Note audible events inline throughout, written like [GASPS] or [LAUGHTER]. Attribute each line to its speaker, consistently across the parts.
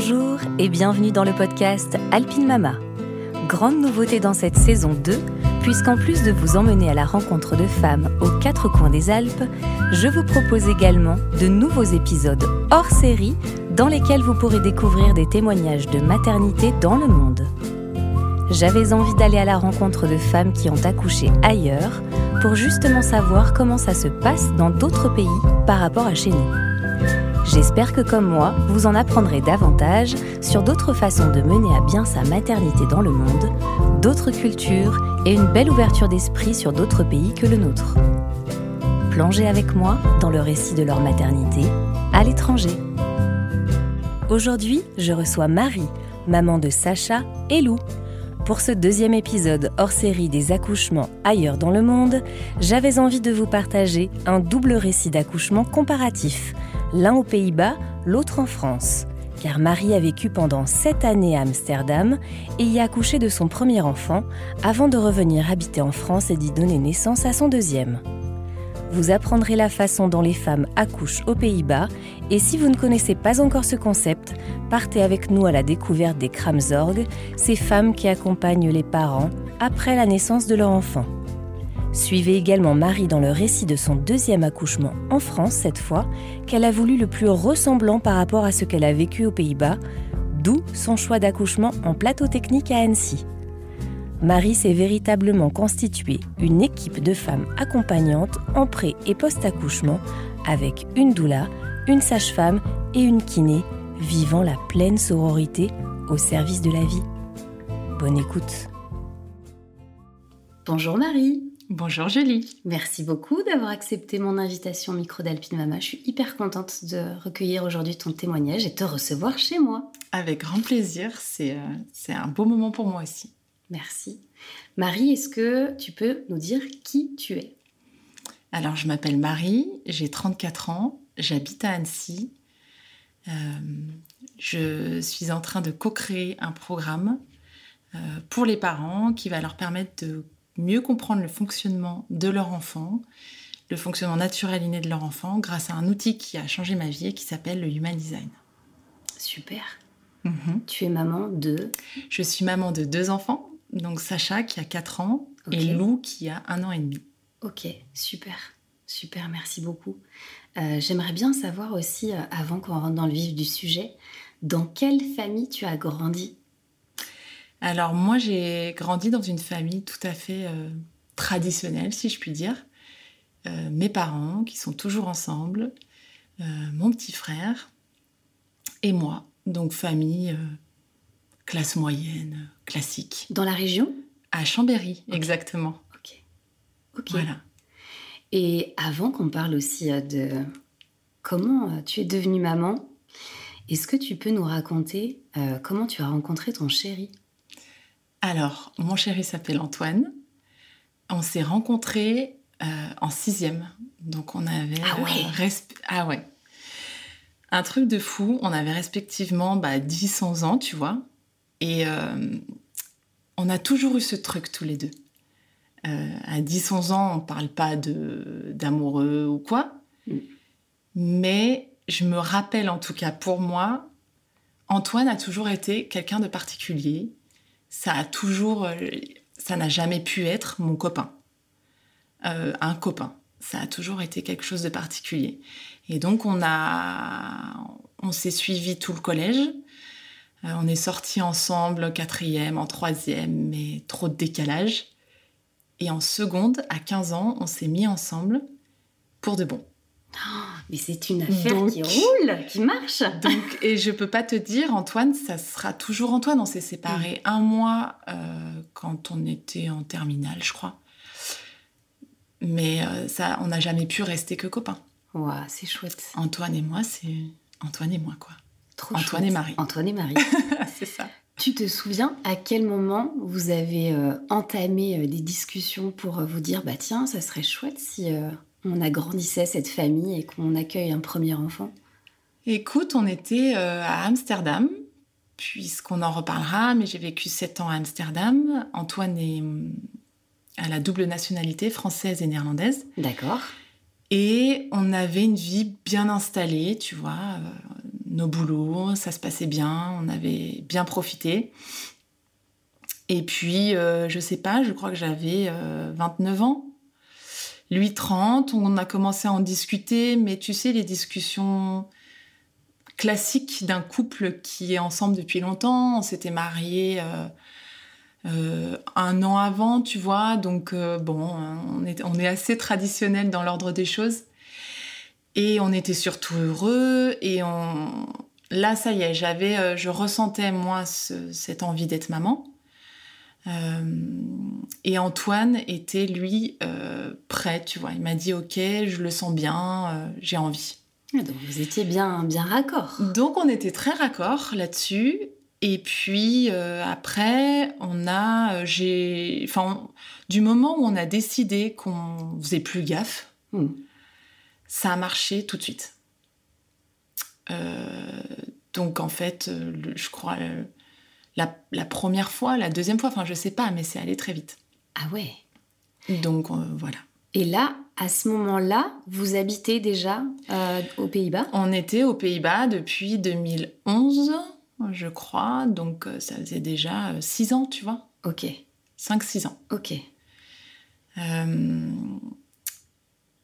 Speaker 1: Bonjour et bienvenue dans le podcast Alpine Mama. Grande nouveauté dans cette saison 2, puisqu'en plus de vous emmener à la rencontre de femmes aux quatre coins des Alpes, je vous propose également de nouveaux épisodes hors série dans lesquels vous pourrez découvrir des témoignages de maternité dans le monde. J'avais envie d'aller à la rencontre de femmes qui ont accouché ailleurs pour justement savoir comment ça se passe dans d'autres pays par rapport à chez nous. J'espère que comme moi, vous en apprendrez davantage sur d'autres façons de mener à bien sa maternité dans le monde, d'autres cultures et une belle ouverture d'esprit sur d'autres pays que le nôtre. Plongez avec moi dans le récit de leur maternité à l'étranger. Aujourd'hui, je reçois Marie, maman de Sacha et Lou. Pour ce deuxième épisode hors série des accouchements ailleurs dans le monde, j'avais envie de vous partager un double récit d'accouchement comparatif l'un aux Pays-Bas, l'autre en France. Car Marie a vécu pendant sept années à Amsterdam et y a accouché de son premier enfant avant de revenir habiter en France et d'y donner naissance à son deuxième. Vous apprendrez la façon dont les femmes accouchent aux Pays-Bas et si vous ne connaissez pas encore ce concept, partez avec nous à la découverte des Kramzorg, ces femmes qui accompagnent les parents après la naissance de leur enfant. Suivez également Marie dans le récit de son deuxième accouchement en France cette fois, qu'elle a voulu le plus ressemblant par rapport à ce qu'elle a vécu aux Pays-Bas, d'où son choix d'accouchement en plateau technique à Annecy. Marie s'est véritablement constituée une équipe de femmes accompagnantes en pré- et post-accouchement avec une doula, une sage-femme et une kiné vivant la pleine sororité au service de la vie. Bonne écoute. Bonjour Marie.
Speaker 2: Bonjour Julie.
Speaker 1: Merci beaucoup d'avoir accepté mon invitation au micro d'Alpine Mama. Je suis hyper contente de recueillir aujourd'hui ton témoignage et te recevoir chez moi.
Speaker 2: Avec grand plaisir, c'est euh, c'est un beau moment pour moi aussi.
Speaker 1: Merci. Marie, est-ce que tu peux nous dire qui tu es?
Speaker 2: Alors, je m'appelle Marie, j'ai 34 ans, j'habite à Annecy. Euh, je suis en train de co-créer un programme euh, pour les parents qui va leur permettre de mieux comprendre le fonctionnement de leur enfant, le fonctionnement naturel inné de leur enfant, grâce à un outil qui a changé ma vie et qui s'appelle le Human Design.
Speaker 1: Super.
Speaker 2: Mhm.
Speaker 1: Tu es maman de
Speaker 2: Je suis maman de deux enfants, donc Sacha qui a 4 ans et Lou qui a un an et demi.
Speaker 1: Ok, super. Super, merci beaucoup. Euh, J'aimerais bien savoir aussi, euh, avant qu'on rentre dans le vif du sujet, dans quelle famille tu as grandi?
Speaker 2: Alors moi j'ai grandi dans une famille tout à fait euh, traditionnelle, si je puis dire. Euh, mes parents qui sont toujours ensemble, euh, mon petit frère et moi. Donc famille classe moyenne, classique.
Speaker 1: Dans la région?
Speaker 2: À Chambéry, exactement.
Speaker 1: Ok. Ok.
Speaker 2: Voilà.
Speaker 1: Et avant qu'on parle aussi de comment tu es devenue maman, est-ce que tu peux nous raconter euh, comment tu as rencontré ton chéri?
Speaker 2: Alors, mon chéri s'appelle Antoine. On s'est rencontrés euh, en sixième. Donc, on avait...
Speaker 1: Ah ouais
Speaker 2: resp- Ah ouais. Un truc de fou. On avait respectivement bah, 10-11 ans, tu vois. Et euh, on a toujours eu ce truc tous les deux. Euh, à 10-11 ans, on parle pas de d'amoureux ou quoi.
Speaker 1: Mm.
Speaker 2: Mais je me rappelle, en tout cas pour moi, Antoine a toujours été quelqu'un de particulier ça a toujours, euh, ça n'a jamais pu être mon copain, Euh, un copain. Ça a toujours été quelque chose de particulier. Et donc on a, on s'est suivi tout le collège. Euh, on est sortis ensemble en quatrième, en troisième, mais trop de décalage. Et en seconde, à 15 ans, on s'est mis ensemble pour de bon.
Speaker 1: Mais c'est une affaire
Speaker 2: Donc-
Speaker 1: qui roule, qui marche.
Speaker 2: Donc, et je peux pas te dire, Antoine, ça sera toujours Antoine. On s'est séparés un mois euh, quand on était en terminale, je crois. Mais euh, ça, on n'a jamais pu rester que copains.
Speaker 1: Ouah, c'est chouette.
Speaker 2: Antoine et moi, c'est Antoine et moi, quoi.
Speaker 1: Trop
Speaker 2: Antoine
Speaker 1: chouette.
Speaker 2: et Marie.
Speaker 1: Antoine et Marie. [LAUGHS]
Speaker 2: c'est ça.
Speaker 1: tu te souviens à quel moment vous avez euh, entamé des discussions pour vous dire bah tiens, ça serait chouette si on agrandissait cette famille et qu'on accueille un premier enfant
Speaker 2: Écoute, on était euh, à Amsterdam, puisqu'on en reparlera, mais j'ai vécu sept ans à Amsterdam. Antoine est hum, à la double nationalité française et néerlandaise.
Speaker 1: D'accord.
Speaker 2: Et on avait une vie bien installée, tu vois. Euh, nos boulots, ça se passait bien, on avait bien profité. Et puis, euh, je sais pas, je crois que j'avais 29 ans. Lui 30, on a commencé à en discuter, mais tu sais, les discussions classiques d'un couple qui est ensemble depuis longtemps, on s'était mariés euh, un an avant, tu vois. Donc, euh, bon, on est, on est assez traditionnel dans l'ordre des choses. Et on était surtout heureux. Et on... là, ça y est, j'avais, euh, je ressentais, moi, cette envie d'être maman. Et Antoine était, lui, prêt, tu vois. Il m'a dit, OK, je le sens bien, j'ai envie.
Speaker 1: Ah, donc vous étiez bien, bien raccord.
Speaker 2: Donc on était très raccord là-dessus. Et puis euh, après, on a, euh, j'ai, enfin, du moment où on a décidé qu'on faisait plus gaffe, hmm. ça a marché tout de suite. Euh, donc en fait, je crois la, première fois, la deuxième fois, enfin je sais pas, mais c'est allé très vite.
Speaker 1: Ah ouais.
Speaker 2: Donc voilà.
Speaker 1: Et là, à ce moment-là, vous habitez déjà aux Pays-Bas?
Speaker 2: On était aux Pays-Bas depuis 2011 je crois. Donc, euh, ça faisait déjà euh, six ans, tu vois.
Speaker 1: Ok.
Speaker 2: Cinq, six ans.
Speaker 1: Ok.
Speaker 2: Euh,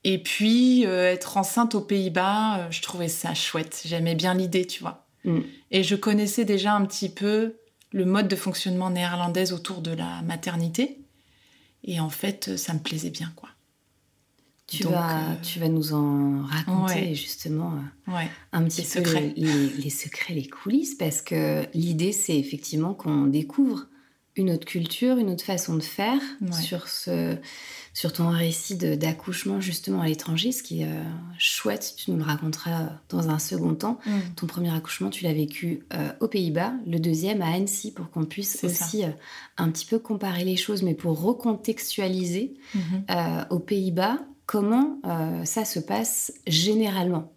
Speaker 2: et puis, être enceinte aux Pays-Bas, je trouvais ça chouette. J'aimais bien l'idée, tu vois. Mm. Et je connaissais déjà un petit peu le mode de fonctionnement néerlandaise autour de la maternité. Et en fait, ça me plaisait bien, quoi.
Speaker 1: Tu, vas, euh, tu vas nous en raconter justement
Speaker 2: euh,
Speaker 1: un petit peu Les, secrets, les coulisses, parce que l'idée, c'est effectivement qu'on découvre une autre culture, une autre façon de faire sur, ce, sur ton récit d'accouchement justement à l'étranger, ce qui est euh, chouette, tu nous le raconteras dans un second temps. Mm. Ton premier accouchement, tu l'as vécu aux Pays-Bas, le deuxième à Annecy, pour qu'on puisse aussi un petit peu comparer les choses, mais pour recontextualiser. Mm-hmm. aux Pays-Bas, Comment euh, ça se passe généralement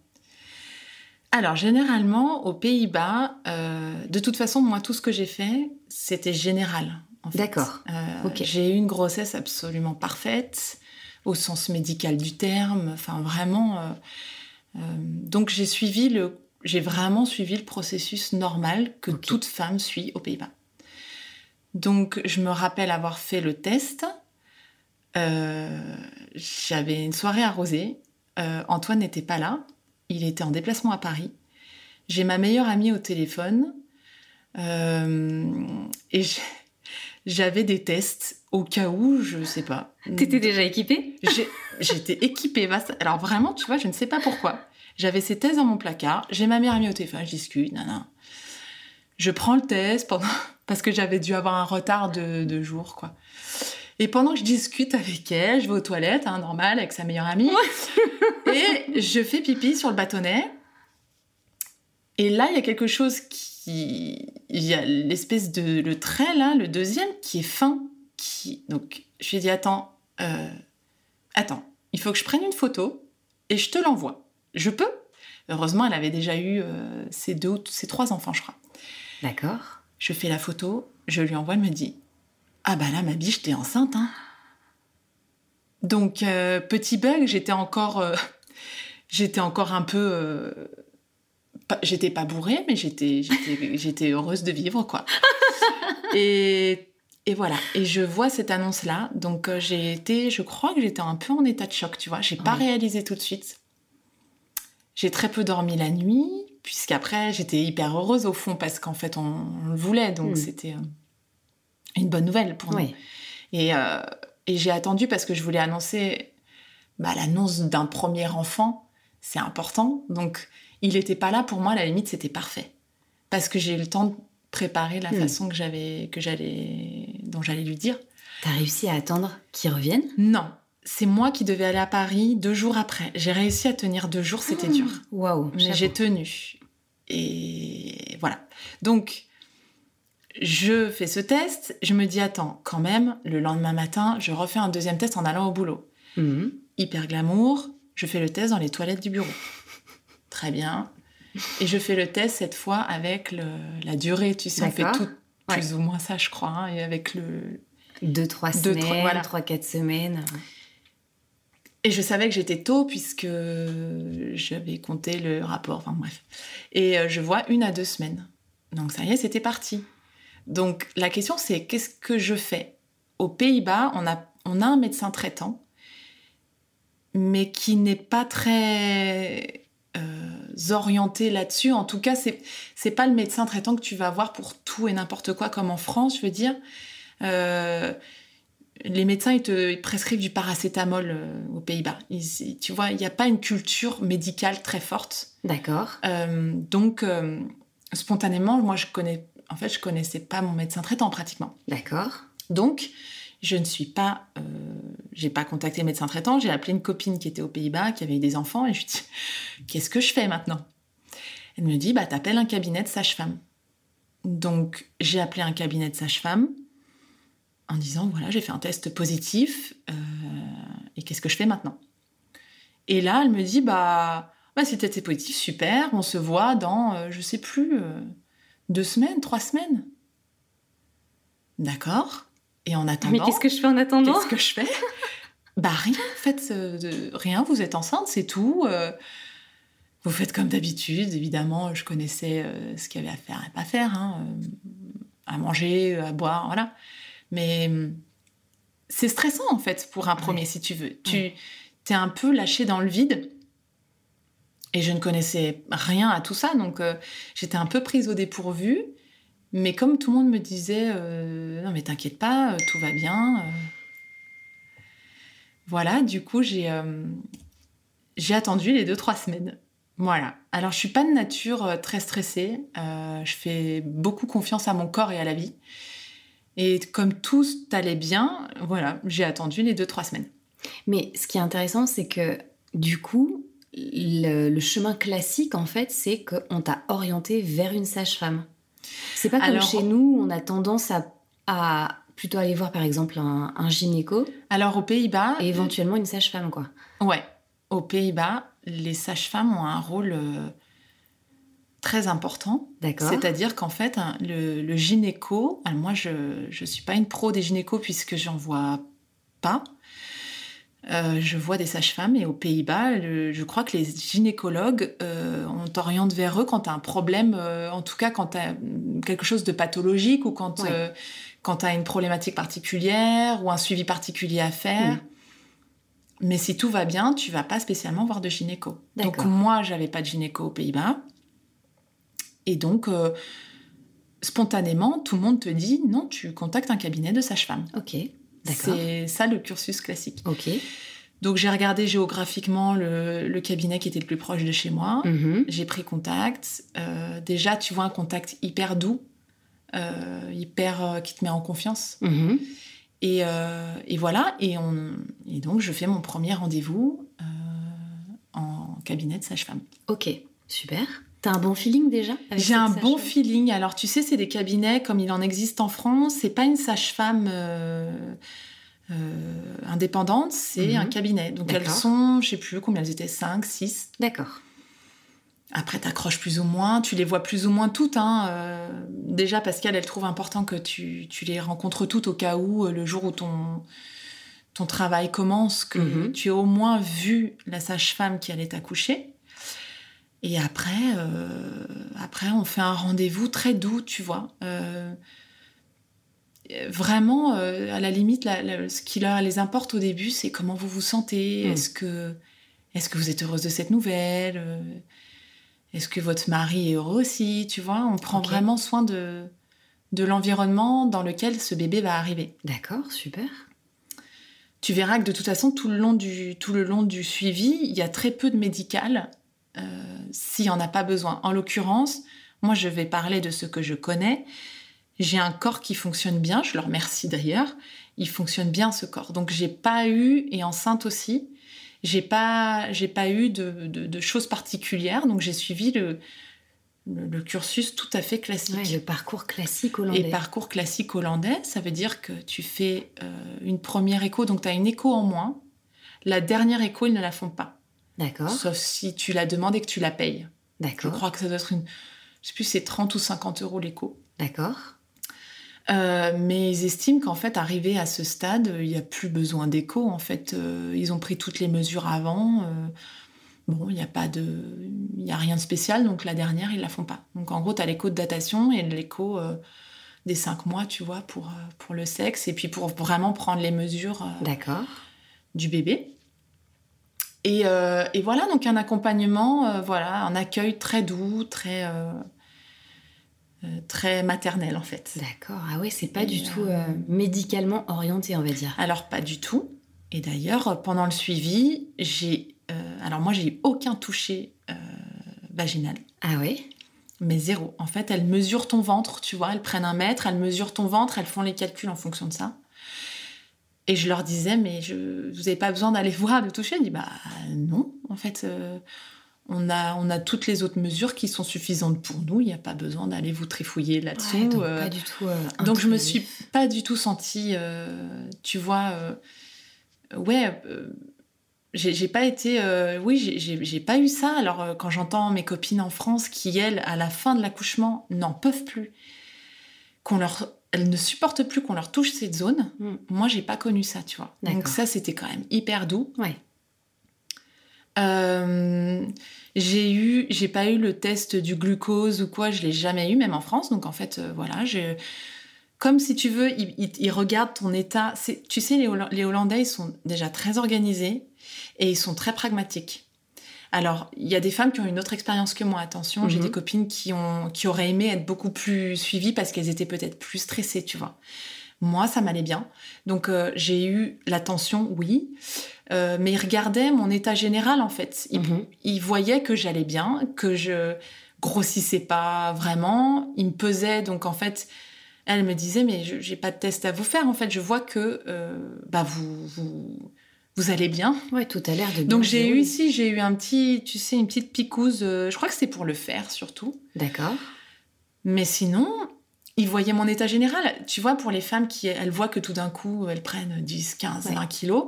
Speaker 2: alors, généralement, aux Pays-Bas, euh, de toute façon, moi, tout ce que j'ai fait, c'était général.
Speaker 1: D'accord.
Speaker 2: Euh, j'ai eu une grossesse absolument parfaite, au sens médical du terme. Enfin, vraiment. donc, j'ai suivi le. J'ai vraiment suivi le processus normal que toute femme suit aux Pays-Bas. Donc, je me rappelle avoir fait le test euh, j'avais une soirée arrosée. Euh, Antoine n'était pas là. Il était en déplacement à Paris. J'ai ma meilleure amie au téléphone. Euh, et j'avais des tests au cas où, je sais pas.
Speaker 1: T'étais déjà équipée?
Speaker 2: J'étais équipée. Alors vraiment, tu vois, je ne sais pas pourquoi. J'avais ces tests dans mon placard. J'ai ma meilleure amie au téléphone. Je discute. non Je prends le test pendant... parce que j'avais dû avoir un retard de, de jours, quoi. Et pendant que je discute avec elle, je vais aux toilettes, hein, normal, avec sa meilleure amie. [LAUGHS] et je fais pipi sur le bâtonnet. Et là, il y a quelque chose qui... Il y a l'espèce de... Le trait, là, le deuxième, qui est fin. Qui... Donc, je lui ai dit, attends, euh... attends, il faut que je prenne une photo et je te l'envoie. Je peux Heureusement, elle avait déjà eu euh, ses deux, ses trois enfants, je crois.
Speaker 1: D'accord.
Speaker 2: Je fais la photo, je lui envoie, elle me dit ah bah là, ma biche, t'es enceinte, hein. Donc, euh, petit bug, j'étais encore, euh, [LAUGHS] j'étais encore un peu, euh, j'étais pas bourrée, mais j'étais, j'étais, [LAUGHS] heureuse de vivre, quoi. [LAUGHS] et, et voilà. Et je vois cette annonce-là, donc j'ai été, je crois que j'étais un peu en état de choc, tu vois. J'ai pas réalisé tout de suite. J'ai très peu dormi la nuit, puisqu'après j'étais hyper heureuse au fond parce qu'en fait on, le voulait, donc hmm. c'était une bonne nouvelle pour nous. Euh, et, j'ai attendu parce que je voulais annoncer bah, l'annonce d'un premier enfant, c'est important. Donc, il n'était pas là pour moi, à la limite, c'était parfait. Parce que j'ai eu le temps de préparer la hmm. façon que j'avais, que j'allais, dont j'allais lui dire.
Speaker 1: T'as réussi à attendre qu'il revienne?
Speaker 2: Non. C'est moi qui devais aller à Paris deux jours après. J'ai réussi à tenir deux jours, c'était dur.
Speaker 1: Waouh.
Speaker 2: Mais j'ai tenu. Et voilà. Donc, je fais ce test, je me dis, attends, quand même, le lendemain matin, je refais un deuxième test en allant au boulot. Mhm. Hyper glamour, je fais le test dans les toilettes du bureau. Très bien. Et je fais le test cette fois avec la durée, tu sais, on fait tout plus ou moins ça, je crois, hein, et avec le...
Speaker 1: Deux, trois semaines, trois, quatre semaines.
Speaker 2: Et je savais que j'étais tôt puisque j'avais compté le rapport, enfin bref. Et euh, je vois une à deux semaines. Donc ça y est, c'était parti. Donc la question c'est qu'est-ce que je fais? Aux Pays-Bas, on a, on a un médecin traitant, mais qui n'est pas très euh, orienté là-dessus. En tout cas, c'est c'est pas le médecin traitant que tu vas voir pour tout et n'importe quoi comme en France, je veux dire. Euh, les médecins, ils te prescrivent du paracétamol euh, aux Pays-Bas. Tu vois, il n'y a pas une culture médicale très forte.
Speaker 1: D'accord.
Speaker 2: Donc, spontanément, moi, je connais, en fait, je connaissais pas mon médecin traitant pratiquement.
Speaker 1: D'accord.
Speaker 2: Donc, je ne suis pas, euh, j'ai pas contacté le médecin traitant. J'ai appelé une copine qui était aux Pays-Bas, qui avait eu des enfants, et je lui dis, qu'est-ce que je fais maintenant? Elle me dit, bah, t'appelles un cabinet de sage-femme. Donc, j'ai appelé un cabinet de sage-femme en disant voilà, j'ai fait un test positif euh, et qu'est-ce que je fais maintenant? Et là, elle me dit bah, bah si t'étais positif, super, on se voit dans, euh, je sais plus, euh, deux semaines, trois semaines. D'accord. Et en attendant.
Speaker 1: Mais qu'est-ce que je fais en attendant
Speaker 2: Qu'est-ce que je fais? Bah rien, faites de, rien, vous êtes enceinte, c'est tout. euh, vous faites comme d'habitude, évidemment, je connaissais euh, ce qu'il y avait à faire et pas faire, hein, euh, à manger, à boire, voilà. Mais c'est stressant en fait pour un premier, si tu veux. Tu t'es un peu lâché dans le vide. Et je ne connaissais rien à tout ça, donc euh, j'étais un peu prise au dépourvu. Mais comme tout le monde me disait, euh, non mais t'inquiète pas, euh, tout va bien. Voilà, du coup j'ai j'ai attendu les deux trois semaines. Voilà. Alors je suis pas de nature très stressée. Je fais beaucoup confiance à mon corps et à la vie. Et comme tout allait bien, voilà, j'ai attendu les deux trois semaines.
Speaker 1: Mais ce qui est intéressant, c'est que du coup, le, le chemin classique, en fait, c'est qu'on t'a orienté vers une sage-femme. C'est pas comme
Speaker 2: Alors-
Speaker 1: chez nous, on a tendance à, à plutôt aller voir, par exemple, un, un gynéco
Speaker 2: Alors aux Pays-Bas,
Speaker 1: et éventuellement une sage-femme, quoi.
Speaker 2: Ouais, aux Pays-Bas, les sages-femmes ont un rôle euh, très important.
Speaker 1: D'accord.
Speaker 2: C'est-à-dire qu'en fait, un- le, le gynéco, alors moi je ne suis pas une pro des gynécos puisque j'en vois pas. Euh, je vois des sages-femmes et aux Pays-Bas, je crois que les gynécologues, euh, on t'oriente vers eux quand tu as un problème, euh, en tout cas quand tu as quelque chose de pathologique ou quand,
Speaker 1: Ouais.
Speaker 2: euh, quand tu as une problématique particulière ou un suivi particulier à faire.
Speaker 1: Mm.
Speaker 2: Mais si tout va bien, tu vas pas spécialement voir de gynéco. Donc moi, j'avais pas de gynéco aux Pays-Bas. Et donc, spontanément, tout le monde te dit non, tu contactes un cabinet de sage-femme.
Speaker 1: Ok.
Speaker 2: C'est ça le cursus classique.
Speaker 1: Ok.
Speaker 2: Donc j'ai regardé géographiquement le, le cabinet qui était le plus proche de chez moi.
Speaker 1: Mhm.
Speaker 2: J'ai pris contact. Euh, déjà, tu vois un contact hyper doux, euh, hyper euh, qui te met en confiance.
Speaker 1: Mhm.
Speaker 2: Et, et voilà. Et, on, et donc je fais mon premier rendez-vous en cabinet de sage-femme.
Speaker 1: Ok, super. T'as un bon feeling déjà
Speaker 2: J'ai un bon feeling. Alors, tu sais, c'est des cabinets comme il en existe en France. C'est pas une sage-femme euh, euh, indépendante, c'est
Speaker 1: Mhm.
Speaker 2: un cabinet. Donc, elles sont, je sais plus combien elles étaient, 5, 6.
Speaker 1: D'accord.
Speaker 2: Après, t'accroches plus ou moins, tu les vois plus ou moins toutes. Hein. euh, déjà qu'elle, elle trouve important que tu, tu les rencontres toutes au cas où, le jour où ton, ton travail commence, que
Speaker 1: Mhm.
Speaker 2: tu aies au moins vu la sage-femme qui allait t'accoucher. Et après, euh, après, on fait un rendez-vous très doux, tu vois. Euh, vraiment, euh, à la limite, la- la- ce qui leur les importe au début, c'est comment vous vous sentez.
Speaker 1: Mm.
Speaker 2: Est-ce que, est-ce que vous êtes heureuse de cette nouvelle Est-ce que votre mari est heureux aussi Tu vois, on prend vraiment soin de, de l'environnement dans lequel ce bébé va arriver.
Speaker 1: D'accord, super.
Speaker 2: Tu verras que de toute façon, tout le long du, tout le long du suivi, il y a très peu de médical euh, s'il n'y en a pas besoin. En l'occurrence, moi, je vais parler de ce que je connais. J'ai un corps qui fonctionne bien, je le remercie d'ailleurs. Il fonctionne bien ce corps. Donc, j'ai pas eu, et enceinte aussi, j'ai pas, j'ai pas eu de, de- de choses particulières. Donc, j'ai suivi le, le, le cursus tout à fait classique.
Speaker 1: Ouais, le parcours classique hollandais.
Speaker 2: Et parcours classique hollandais, ça veut dire que tu fais euh, une première écho, donc tu as une écho en moins. La dernière écho, ils ne la font pas.
Speaker 1: D'accord,
Speaker 2: Sauf si tu la demandes et que tu la payes. Je
Speaker 1: d'accord,
Speaker 2: crois que ça doit être une. Je sais plus, c'est 30 ou 50 euros l'écho.
Speaker 1: d'accord.
Speaker 2: Euh, mais ils estiment qu'en fait, arrivé à ce stade, il n'y a plus besoin d'écho. En fait, euh, ils ont pris toutes les mesures avant. Euh, bon, il n'y a pas de, il y a rien de spécial. Donc la dernière, ils la font pas. Donc en gros, tu as l'écho de datation et l'écho des cinq mois, tu vois, pour pour le sexe et puis pour vraiment prendre les mesures.
Speaker 1: D'accord.
Speaker 2: Du bébé. Et, et, voilà, donc un accompagnement, voilà, un accueil très doux, très euh, très maternelle en fait.
Speaker 1: D'accord. Ah oui, c'est pas du tout euh, médicalement orienté, on va dire.
Speaker 2: Alors pas du tout. Et d'ailleurs, pendant le suivi, j'ai euh, alors moi j'ai eu aucun toucher vaginal.
Speaker 1: Ah oui.
Speaker 2: Mais zéro. En fait, elles mesurent ton ventre, tu vois, elles prennent un mètre, elles mesurent ton ventre, elles font les calculs en fonction de ça. Et je leur disais, mais je, vous n'avez pas besoin d'aller [LAUGHS] voir, de toucher. Ils disent, bah non, en fait, on a, on a toutes les autres mesures qui sont suffisantes pour nous. Il n'y a pas besoin d'aller vous trifouiller là-dessous.
Speaker 1: donc, euh. pas du tout, euh,
Speaker 2: donc je me suis pas du tout sentie, euh, tu vois, ouais, j'ai pas été, oui, j'ai pas eu ça. Alors quand j'entends mes copines en France qui elles, à la fin de l'accouchement, n'en peuvent plus, qu'on leur, elles ne supportent plus qu'on leur touche cette zone. Hmm. Moi, j'ai pas connu ça, tu vois. Donc ça, c'était quand même hyper doux.
Speaker 1: Ouais.
Speaker 2: Euh, j'ai eu, j'ai pas eu le test du glucose ou quoi, je l'ai jamais eu, même en France. Donc en fait, euh, voilà, comme si tu veux, ils, regardent ton état. Tu sais, les, Hollandais, ils sont déjà très organisés et ils sont très pragmatiques. Alors, il y a des femmes qui ont une autre expérience que moi, attention. J'ai mhm. des copines qui, ont, qui auraient aimé être beaucoup plus suivies parce qu'elles étaient peut-être plus stressées, tu vois. Moi, ça m'allait bien. Donc, euh, j'ai eu l'attention, oui. Euh, mais il regardait mon état général en fait. Mhm. Il, voyait que j'allais bien, que je grossissais pas vraiment. Il me pesait donc en fait, elle me disait mais j'ai pas de test à vous faire en fait. Je vois que euh, bah vous, vous vous allez bien?
Speaker 1: Ouais, tout a l'air de bien.
Speaker 2: Donc j'ai eu ici, j'ai eu un petit, tu sais, une petite picouse. Euh, je crois que c'est pour le faire surtout.
Speaker 1: D'accord.
Speaker 2: Mais sinon, il voyait mon état général. Tu vois, pour les femmes qui, elles voient que tout d'un coup, elles prennent 10, 15, 20 kilos.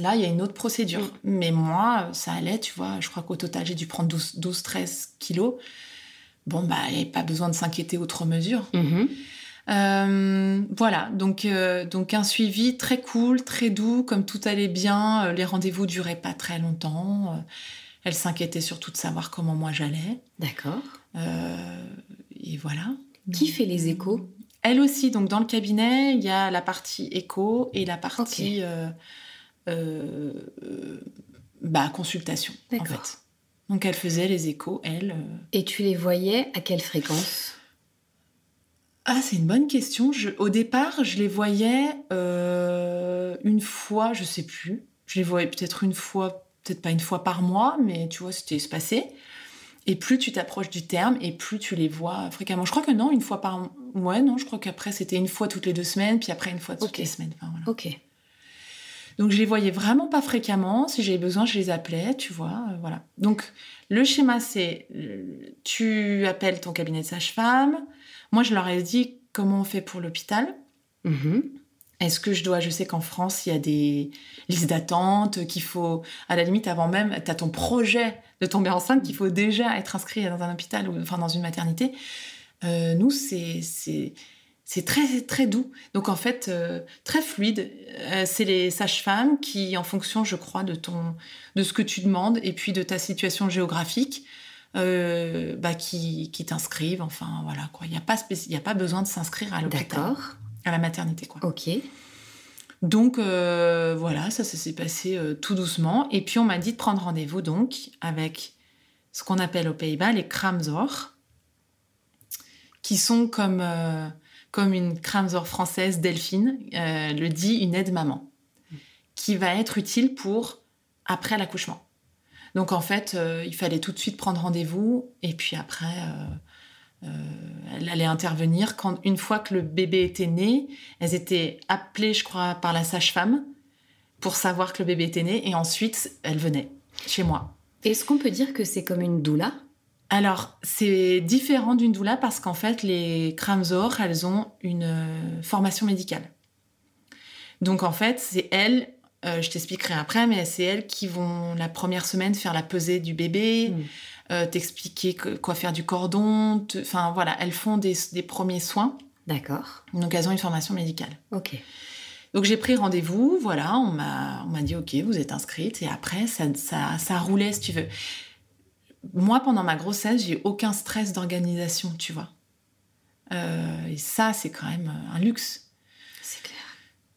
Speaker 2: Là, il y a une autre procédure. Mais moi, ça allait, tu vois. Je crois qu'au total, j'ai dû prendre 12-13 kilos. Bon, bah, il n'y avait pas besoin de s'inquiéter outre mesure.
Speaker 1: Mm-hmm.
Speaker 2: Euh, voilà, donc, euh, donc un suivi très cool, très doux, comme tout allait bien. Euh, les rendez-vous duraient pas très longtemps. elle s'inquiétait surtout de savoir comment moi j'allais.
Speaker 1: D'accord.
Speaker 2: et voilà.
Speaker 1: Qui fait les échos?
Speaker 2: Elle aussi, donc dans le cabinet, il y a la partie écho et la partie bah, consultation, en fait. Donc elle faisait les échos, elle.
Speaker 1: Et tu les voyais à quelle fréquence?
Speaker 2: Ah, c'est une bonne question. Je, au départ, je les voyais euh, une fois, je sais plus. Je les voyais peut-être une fois, peut-être pas une fois par mois, mais tu vois, c'était espacé. Et plus tu t'approches du terme, et plus tu les vois fréquemment. Je crois que non, une fois par mois, non, je crois qu'après c'était une fois toutes les deux semaines, puis après une fois toutes les semaines.
Speaker 1: Ok.
Speaker 2: Donc je les voyais vraiment pas fréquemment. Si j'avais besoin, je les appelais, tu vois, euh, voilà. Donc le schéma, c'est euh, tu appelles ton cabinet de sage-femme. Moi, je leur ai dit comment on fait pour l'hôpital?
Speaker 1: Mm-hmm.
Speaker 2: Est-ce que je dois, je sais qu'en France, il y a des listes d'attente, qu'il faut, à la limite, avant même, tu as ton projet de tomber enceinte, qu'il faut déjà être inscrit dans un hôpital ou enfin dans une maternité. Euh, nous, c'est c'est très très doux. Donc en fait euh, très fluide. Euh, c'est les sages-femmes qui, en fonction, je crois, de ton de ce que tu demandes et puis de ta situation géographique, euh, bah, qui, qui t'inscrivent. Enfin voilà quoi. Il n'y a pas y a pas besoin de s'inscrire à l'hôpital, à la maternité quoi.
Speaker 1: Ok.
Speaker 2: Donc voilà, ça, ça s'est passé tout doucement. Et puis on m'a dit de prendre rendez-vous donc avec ce qu'on appelle aux Pays-Bas les Kramzor, qui sont comme comme une Kramzor française, Delphine, euh, le dit, une aide-maman, qui va être utile pour après l'accouchement. Donc en fait, euh, il fallait tout de suite prendre rendez-vous et puis après, euh, elle allait intervenir quand une fois que le bébé était né, elles étaient appelées, je crois, par la sage-femme pour savoir que le bébé était né et ensuite elle venait chez moi.
Speaker 1: Est-ce qu'on peut dire que c'est comme une doula?
Speaker 2: Alors, c'est différent d'une doula parce qu'en fait, les Kramzor, elles ont une euh, formation médicale. Donc, en fait, c'est elles, euh, je t'expliquerai après, mais c'est elles qui vont la première semaine faire la pesée du bébé, mm. euh, t'expliquer quoi faire du cordon. Enfin, voilà, elles font des, premiers soins.
Speaker 1: D'accord.
Speaker 2: Donc elles ont une formation médicale.
Speaker 1: Ok.
Speaker 2: Donc j'ai pris rendez-vous, voilà, on m'a, on m'a dit ok, vous êtes inscrite, et après ça, ça, ça roulait si tu veux. Moi, pendant ma grossesse, j'ai eu aucun stress d'organisation, tu vois. Euh, et ça, c'est quand même un luxe.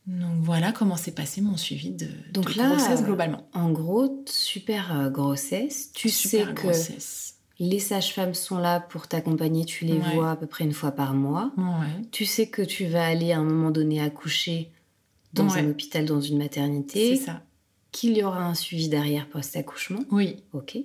Speaker 1: C'est.
Speaker 2: Donc voilà comment s'est passé mon suivi de,
Speaker 1: Donc
Speaker 2: de
Speaker 1: là,
Speaker 2: grossesse globalement.
Speaker 1: En gros, super euh, grossesse. Tu
Speaker 2: Super
Speaker 1: sais que les sages-femmes sont là pour t'accompagner. Tu les
Speaker 2: Ouais.
Speaker 1: vois à peu près une fois par mois.
Speaker 2: Ouais.
Speaker 1: Tu sais que tu vas aller à un moment donné accoucher dans
Speaker 2: Ouais.
Speaker 1: un hôpital, dans une
Speaker 2: C'est
Speaker 1: maternité,
Speaker 2: ça.
Speaker 1: qu'il y aura un suivi derrière post-accouchement.
Speaker 2: Oui.
Speaker 1: Ok.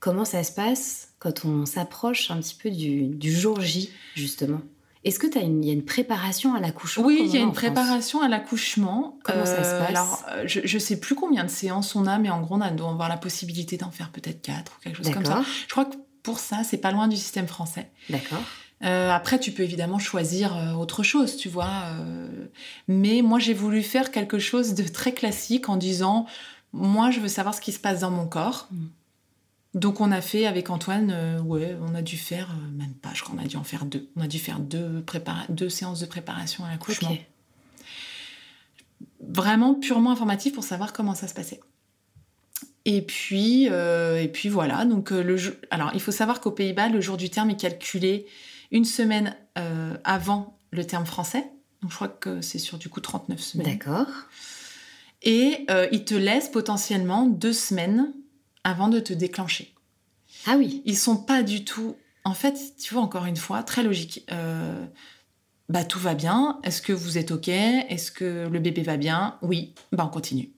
Speaker 1: Comment ça se passe quand on s'approche un petit peu du, du jour J, justement? Est-ce que tu une, y a une préparation à l'accouchement
Speaker 2: Oui, il y a une préparation à l'accouchement.
Speaker 1: Comment ça se passe
Speaker 2: Alors, euh, je, je sais plus combien de séances on a, mais en gros, on doit avoir la possibilité d'en faire peut-être quatre ou quelque chose comme ça. Je crois que pour ça, c'est pas loin du système français.
Speaker 1: d'accord.
Speaker 2: Euh, après, tu peux évidemment choisir euh, autre chose, tu vois. euh, mais moi, j'ai voulu faire quelque chose de très classique en disant, moi, je veux savoir ce qui se passe dans mon corps.
Speaker 1: Mm.
Speaker 2: Donc, on a fait avec Antoine, euh, ouais, on a dû faire, euh, même pas, je crois qu'on a dû en faire deux. On a dû faire deux, séances de préparation à l'accouchement.
Speaker 1: Ok.
Speaker 2: Vraiment purement informatif pour savoir comment ça se passait. Et puis, euh, et puis voilà. Donc, le jour- alors, il faut savoir qu'aux Pays-Bas, le jour du terme est calculé une semaine avant le terme français. Donc, je crois que c'est sur du coup 39 semaines.
Speaker 1: D'accord.
Speaker 2: Et il te laisse potentiellement deux semaines avant de te déclencher.
Speaker 1: Ah oui,
Speaker 2: Ils sont pas du tout. En fait, tu vois, encore une fois, très logique. Euh, bah, tout va bien. Est-ce que vous êtes OK Est-ce que le bébé va bien? Oui. Bah, on continue.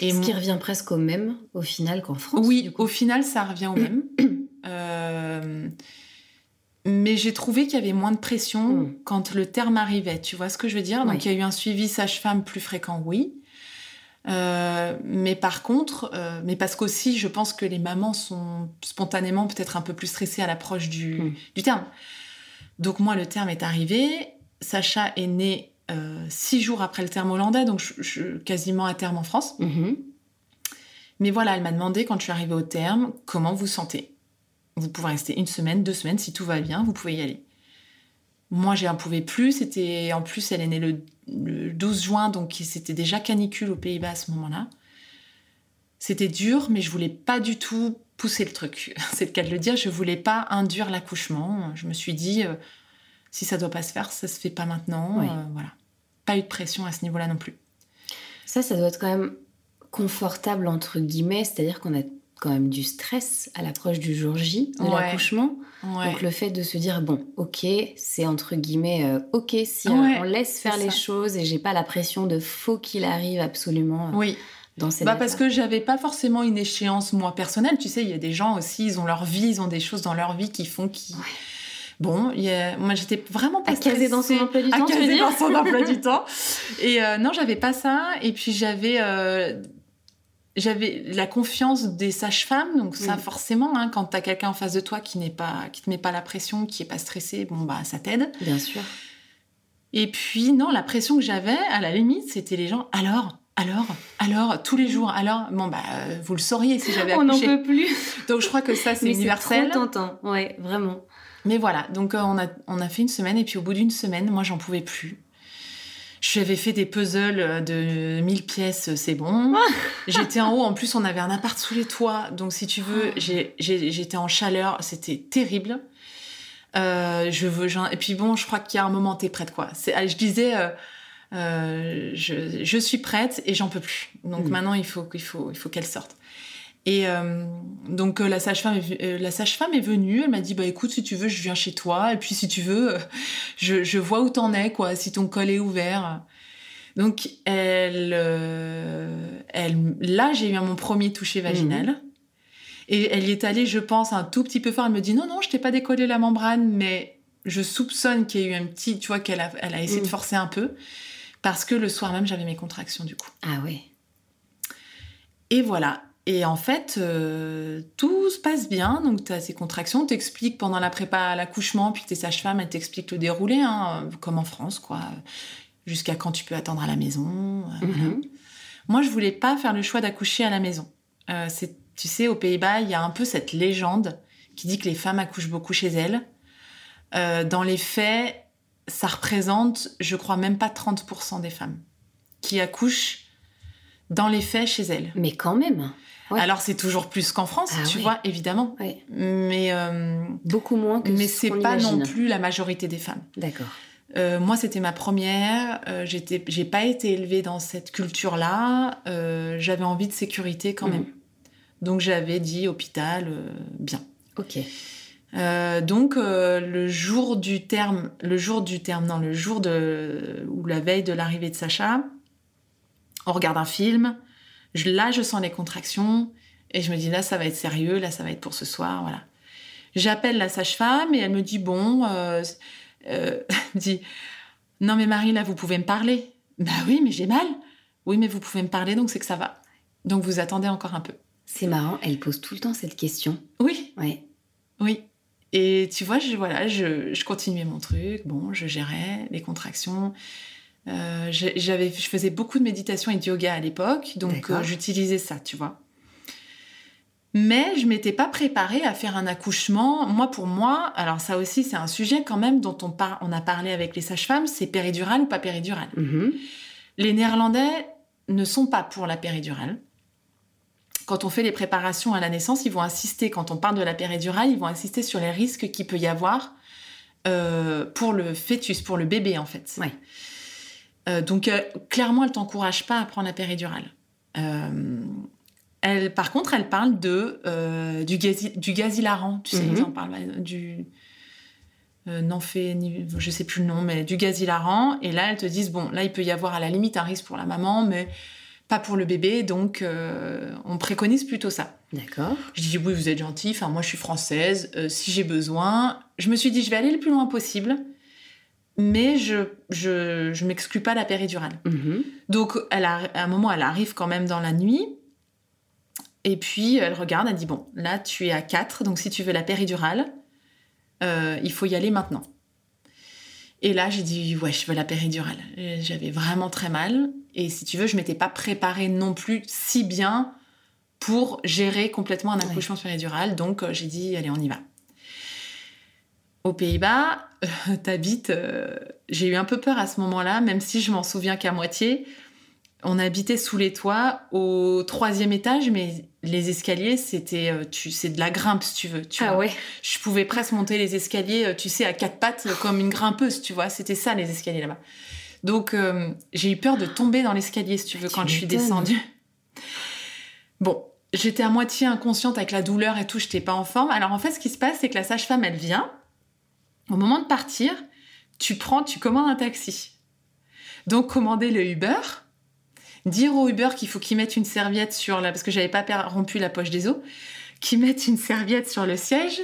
Speaker 2: Et
Speaker 1: ce
Speaker 2: mon-
Speaker 1: qui revient presque au même au final qu'en France.
Speaker 2: Oui, au final, ça revient au même. [CLEARS THROAT] Euh, mais j'ai trouvé qu'il y avait moins de pression
Speaker 1: Mm.
Speaker 2: quand le terme arrivait. Tu vois ce que je veux dire? Donc,
Speaker 1: Oui.
Speaker 2: il y a eu un suivi sage-femme plus fréquent, oui. Euh, mais par contre, euh, mais parce qu'aussi, je pense que les mamans sont spontanément peut-être un peu plus stressées à l'approche du,
Speaker 1: Mm.
Speaker 2: du terme. Donc moi, le terme est arrivé. Sacha est né euh, six jours après le terme hollandais, donc je- je- quasiment à terme en France.
Speaker 1: Mhm.
Speaker 2: Mais voilà, elle m'a demandé quand je suis arrivée au terme, comment vous sentez Vous pouvez rester une semaine, deux semaines, si tout va bien, vous pouvez y aller. Moi, j'en pouvais plus. C'était en plus, elle est née le, le 12 juin, donc c'était déjà canicule aux Pays-Bas à ce moment-là. C'était dur, mais je voulais pas du tout pousser le truc. [LAUGHS] C'est le cas de le dire. Je voulais pas induire l'accouchement. Je me suis dit, euh, si ça doit pas se faire, ça se fait pas maintenant.
Speaker 1: Oui.
Speaker 2: euh, voilà. Pas eu de pression à ce niveau-là non plus.
Speaker 1: Ça, ça doit être quand même confortable entre guillemets, c'est-à-dire qu'on a quand même du stress à l'approche du jour J de
Speaker 2: Ouais.
Speaker 1: l'accouchement.
Speaker 2: Ouais.
Speaker 1: Donc le fait de se dire bon, ok, c'est entre guillemets euh, ok si euh,
Speaker 2: Ouais,
Speaker 1: on laisse faire les
Speaker 2: ça.
Speaker 1: choses et j'ai pas la pression de faut qu'il arrive absolument euh,
Speaker 2: oui.
Speaker 1: dans ces
Speaker 2: Bah parce que j'avais pas forcément une échéance moi personnelle. Tu sais, il y a des gens aussi, ils ont leur vie, ils ont des choses dans leur vie qui font qui. Bon, a- moi j'étais vraiment pas
Speaker 1: caser dans son
Speaker 2: stressée.
Speaker 1: emploi du temps, tu veux
Speaker 2: caser
Speaker 1: dire
Speaker 2: dans son emploi du [LAUGHS] temps. Et non, j'avais pas ça. Et puis j'avais j'avais la confiance des sages-femmes. Donc ça, forcément, hein, quand t'as quelqu'un en face de toi qui n'est pas, qui te met pas la pression, qui est pas stressé, bon bah ça t'aide.
Speaker 1: Bien sûr.
Speaker 2: Et puis, non, la pression que j'avais, à la limite, c'était les gens. Alors, alors, alors, tous les jours, alors. Bon, bah, euh, vous le sauriez si j'avais [LAUGHS]
Speaker 1: On n'en
Speaker 2: accouché.
Speaker 1: peut plus.
Speaker 2: Donc, je crois que ça, c'est universel.
Speaker 1: trop tentant. Ouais, vraiment.
Speaker 2: Mais voilà, donc euh, on, a, on a fait une semaine, et puis au bout d'une semaine, moi, j'en pouvais plus. J'avais fait des puzzles euh, de 1000 pièces, c'est bon. [LAUGHS] J'étais en haut, en plus, on avait un appart sous les toits. Donc, si tu veux, j'ai- j'étais en chaleur, c'était terrible. Euh, je veux, et puis bon, je crois qu'il y a un moment, t'es prête, quoi. C'est- Je disais, euh, euh, je, je suis prête et j'en peux plus. Donc
Speaker 1: Mm.
Speaker 2: maintenant, il faut, il faut, il faut qu'elle sorte. Et euh, donc euh, la sage-femme est, euh, la sage-femme est venue, elle m'a dit bah écoute si tu veux je viens chez toi et puis si tu veux [LAUGHS] je, je vois où t'en es quoi si ton col est ouvert. Donc elle, elle là j'ai eu mon premier toucher vaginal et elle y est allée je pense un tout petit peu fort. Elle me dit non non je t'ai pas décollé la membrane mais je soupçonne qu'il y a eu un petit tu vois qu'elle a, elle a essayé de forcer un peu parce que le soir même j'avais mes contractions du coup.
Speaker 1: Ah ouais.
Speaker 2: Et voilà. Et en fait, euh, tout se passe bien. Donc, tu as ces contractions. T'expliques pendant la prépa à l'accouchement, puis tes sages-femmes, elles t'expliquent le déroulé, hein, comme en France, quoi. Jusqu'à quand tu peux attendre à la maison. euh, voilà.
Speaker 1: Mhm.
Speaker 2: Moi, je voulais pas faire le choix d'accoucher à la maison. Euh, c'est, tu sais, aux Pays-Bas, il y a un peu cette légende qui dit que les femmes accouchent beaucoup chez elles. Euh, dans les faits, ça représente, je crois, même pas 30% des femmes qui accouchent dans les faits chez elles.
Speaker 1: Mais quand même. Ouais.
Speaker 2: Alors c'est toujours plus qu'en France,
Speaker 1: Ah
Speaker 2: tu
Speaker 1: ouais.
Speaker 2: vois, évidemment.
Speaker 1: Ouais.
Speaker 2: Mais, euh,
Speaker 1: Beaucoup moins que
Speaker 2: mais
Speaker 1: ce
Speaker 2: c'est pas non plus la majorité des femmes.
Speaker 1: D'accord.
Speaker 2: Euh, moi, c'était ma première. Euh, j'étais, j'ai pas été élevée dans cette culture-là. Euh, j'avais envie de sécurité quand
Speaker 1: Mhm.
Speaker 2: même. Donc j'avais dit hôpital, euh, bien.
Speaker 1: Ok.
Speaker 2: Euh, donc euh, le jour du terme, le jour du terme, non, le jour de ou la veille de l'arrivée de Sacha, on regarde un film. Je, là, je sens les contractions et je me dis là, ça va être sérieux, là, ça va être pour ce soir, voilà. J'appelle la sage-femme et elle me dit bon, euh, euh, [LAUGHS] elle me dit non mais Marie là, vous pouvez me parler. Bah oui, mais j'ai mal. Oui, mais vous pouvez me parler, donc c'est que ça va. Donc vous attendez encore un peu.
Speaker 1: C'est marrant, elle pose tout le temps cette question.
Speaker 2: Oui,
Speaker 1: Ouais.
Speaker 2: Oui. Et tu vois, je, voilà, je, je continuais mon truc. Bon, je gérais les contractions. Euh, j'avais, je faisais beaucoup de méditation et de yoga à l'époque, donc euh, j'utilisais ça, tu vois. Mais je m'étais pas préparée à faire un accouchement. Moi, pour moi, alors ça aussi, c'est un sujet quand même dont on, par- on a parlé avec les sages-femmes, c'est péridurale ou pas péridurale?
Speaker 1: Mhm.
Speaker 2: Les Néerlandais ne sont pas pour la péridurale. Quand on fait les préparations à la naissance, ils vont insister, quand on parle de la péridurale, ils vont insister sur les risques qu'il peut y avoir euh, pour le fœtus, pour le bébé en fait.
Speaker 1: Ouais.
Speaker 2: Euh, donc euh, clairement, elle t'encourage pas à prendre la péridurale. Euh, elle, par contre, elle parle de du, gaz, du gaz hilarant. Tu sais,
Speaker 1: Mhm.
Speaker 2: ils en parlent euh, du euh, je sais plus le nom, mais du gaz hilarant. Et là, elles te disent bon, là, il peut y avoir à la limite un risque pour la maman, mais pas pour le bébé. Donc, euh, on préconise plutôt ça.
Speaker 1: D'accord.
Speaker 2: Je dis oui, vous êtes gentil. Enfin, moi, je suis française. euh, si j'ai besoin, je me suis dit, je vais aller le plus loin possible, mais je je, je m'exclus pas la péridurale.
Speaker 1: Mhm.
Speaker 2: Donc, elle a, à un moment, elle arrive quand même dans la nuit. Et puis, elle regarde, elle dit bon, là, tu es à 4, donc si tu veux la péridurale, euh, il faut y aller maintenant. Et là, j'ai dit ouais, je veux la péridurale. J'avais vraiment très mal. Et si tu veux, je m'étais pas préparée non plus si bien pour gérer complètement un
Speaker 1: Ouais.
Speaker 2: accouchement péridurale. Donc, euh, j'ai dit allez, on y va. Aux Pays-Bas, euh, [LAUGHS] t'habites. euh, j'ai eu un peu peur à ce moment-là, même si je m'en souviens qu'à moitié. On habitait sous les toits au troisième étage, mais les escaliers, c'était, euh, tu, c'est de la grimpe si tu veux. Tu
Speaker 1: Ah
Speaker 2: vois.
Speaker 1: ouais.
Speaker 2: Je pouvais presque monter les escaliers, tu sais, à quatre pattes, comme une grimpeuse, tu vois. C'était ça les escaliers là-bas. Donc euh, j'ai eu peur de tomber dans l'escalier, si tu veux,
Speaker 1: Tu
Speaker 2: quand je suis descendue. Bon, j'étais à moitié inconsciente avec la douleur et tout, j'étais pas en forme. Alors en fait, ce qui se passe, c'est que la sage-femme, elle vient. Au moment de partir, tu prends, tu commandes un taxi. Donc commander le Uber, dire au Uber qu'il faut qu'il mette une serviette sur la, parce que j'avais pas rompu la poche des os, qu'il mette une serviette sur le siège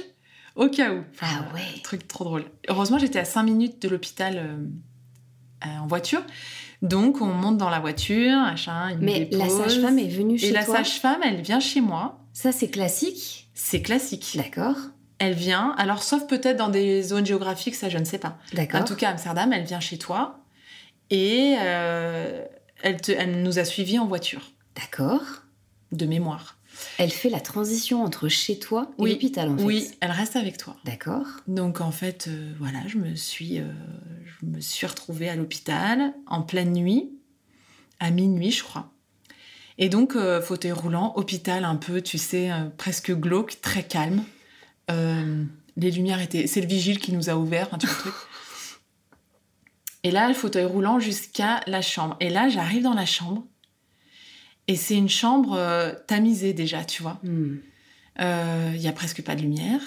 Speaker 2: au cas où.
Speaker 1: Ah ouais.
Speaker 2: Truc trop drôle. Heureusement, j'étais à 5 minutes de l'hôpital euh, euh, en voiture. Donc, on monte dans la voiture, machin, il me
Speaker 1: Mais la sage-femme est venue chez
Speaker 2: Et la
Speaker 1: toi?
Speaker 2: sage-femme, elle vient chez moi.
Speaker 1: Ça, c'est classique?
Speaker 2: C'est classique.
Speaker 1: D'accord.
Speaker 2: Elle vient, alors sauf peut-être dans des zones géographiques, ça je ne sais pas.
Speaker 1: D'accord.
Speaker 2: En tout cas, Amsterdam, elle vient chez toi et euh, elle, te- elle nous a suivis en voiture,
Speaker 1: D'accord.
Speaker 2: de mémoire.
Speaker 1: Elle fait la transition entre chez toi et
Speaker 2: Oui.
Speaker 1: l'hôpital, en fait.
Speaker 2: Oui, elle reste avec toi.
Speaker 1: D'accord.
Speaker 2: Donc en fait, euh, voilà, je me suis, euh, je me suis retrouvée à l'hôpital en pleine nuit, à minuit, je crois. Et donc fauteuil roulant, hôpital un peu, tu sais, presque glauque, très calme. Euh, les lumières étaient, c'est le vigile qui nous a ouvert, le truc. Et là, le fauteuil roulant jusqu'à la chambre. Et là, j'arrive dans la chambre. Et c'est une chambre euh, tamisée déjà, tu vois.
Speaker 1: Hmm.
Speaker 2: Euh, Il y a presque pas de lumière.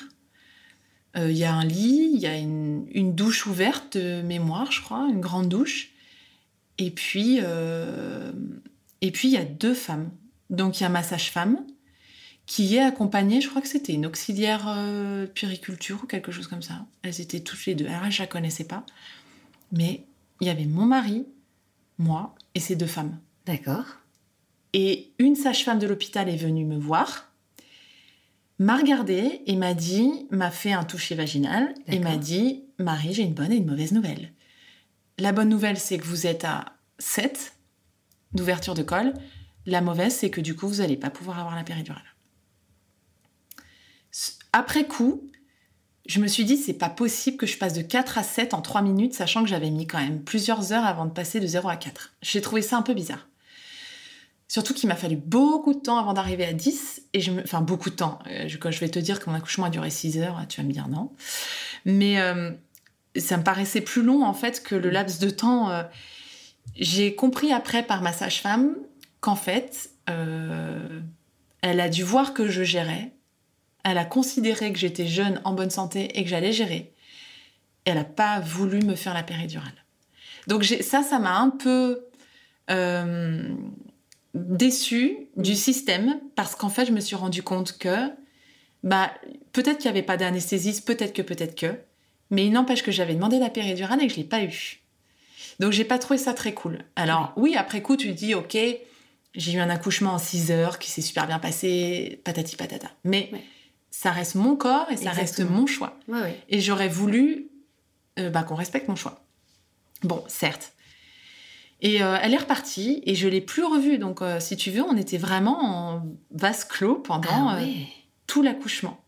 Speaker 2: Euh, Il y a un lit, il y a une, une douche ouverte de mémoire, je crois, une grande douche. Et puis, euh, et puis il y a deux femmes. Donc il y a ma sage-femme qui est accompagnée, je crois que c'était une auxiliaire euh, puériculture ou quelque chose comme ça. Elles étaient toutes les deux. Alors je la connaissais pas, mais il y avait mon mari, moi et ces deux femmes.
Speaker 1: D'accord.
Speaker 2: Et une sage-femme de l'hôpital est venue me voir, m'a regardée et m'a dit, m'a fait un toucher vaginal et m'a dit Marie, j'ai une bonne et une mauvaise nouvelle. La bonne nouvelle, c'est que vous êtes à 7 d'ouverture de col. La mauvaise, c'est que du coup, vous n'allez pas pouvoir avoir la péridurale. Après coup, je me suis dit, c'est pas possible que je passe de 4 à 7 en 3 minutes, sachant que j'avais mis quand même plusieurs heures avant de passer de 0 à 4. J'ai trouvé ça un peu bizarre. Surtout qu'il m'a fallu beaucoup de temps avant d'arriver à 10. Et je me... Enfin, beaucoup de temps. Euh, quand je vais te dire que mon accouchement a duré 6 heures, tu vas me dire non. Mais euh, ça me paraissait plus long, en fait, que le laps de temps. Euh, j'ai compris après par ma sage-femme qu'en fait, elle a dû voir que je gérais elle a considéré que j'étais jeune, en bonne santé et que j'allais gérer. Elle n'a pas voulu me faire la péridurale. Donc ça, ça m'a un peu euh, déçue du système parce qu'en fait, je me suis rendu compte que bah, peut-être qu'il n'y avait pas d'anesthésiste, peut-être que, peut-être que, mais il n'empêche que j'avais demandé la péridurale et que je ne l'ai pas eu. Donc j'ai pas trouvé ça très cool. Alors oui, après coup, tu dis, ok, j'ai eu un accouchement en 6 heures qui s'est super bien passé, patati patata. Mais ça reste mon corps et ça reste mon choix. Et j'aurais voulu euh, bah, qu'on respecte mon choix. Bon, certes. Et euh, elle est repartie et je l'ai plus revue. Donc, euh, si tu veux, on était vraiment en vase clos pendant ah tout l'accouchement.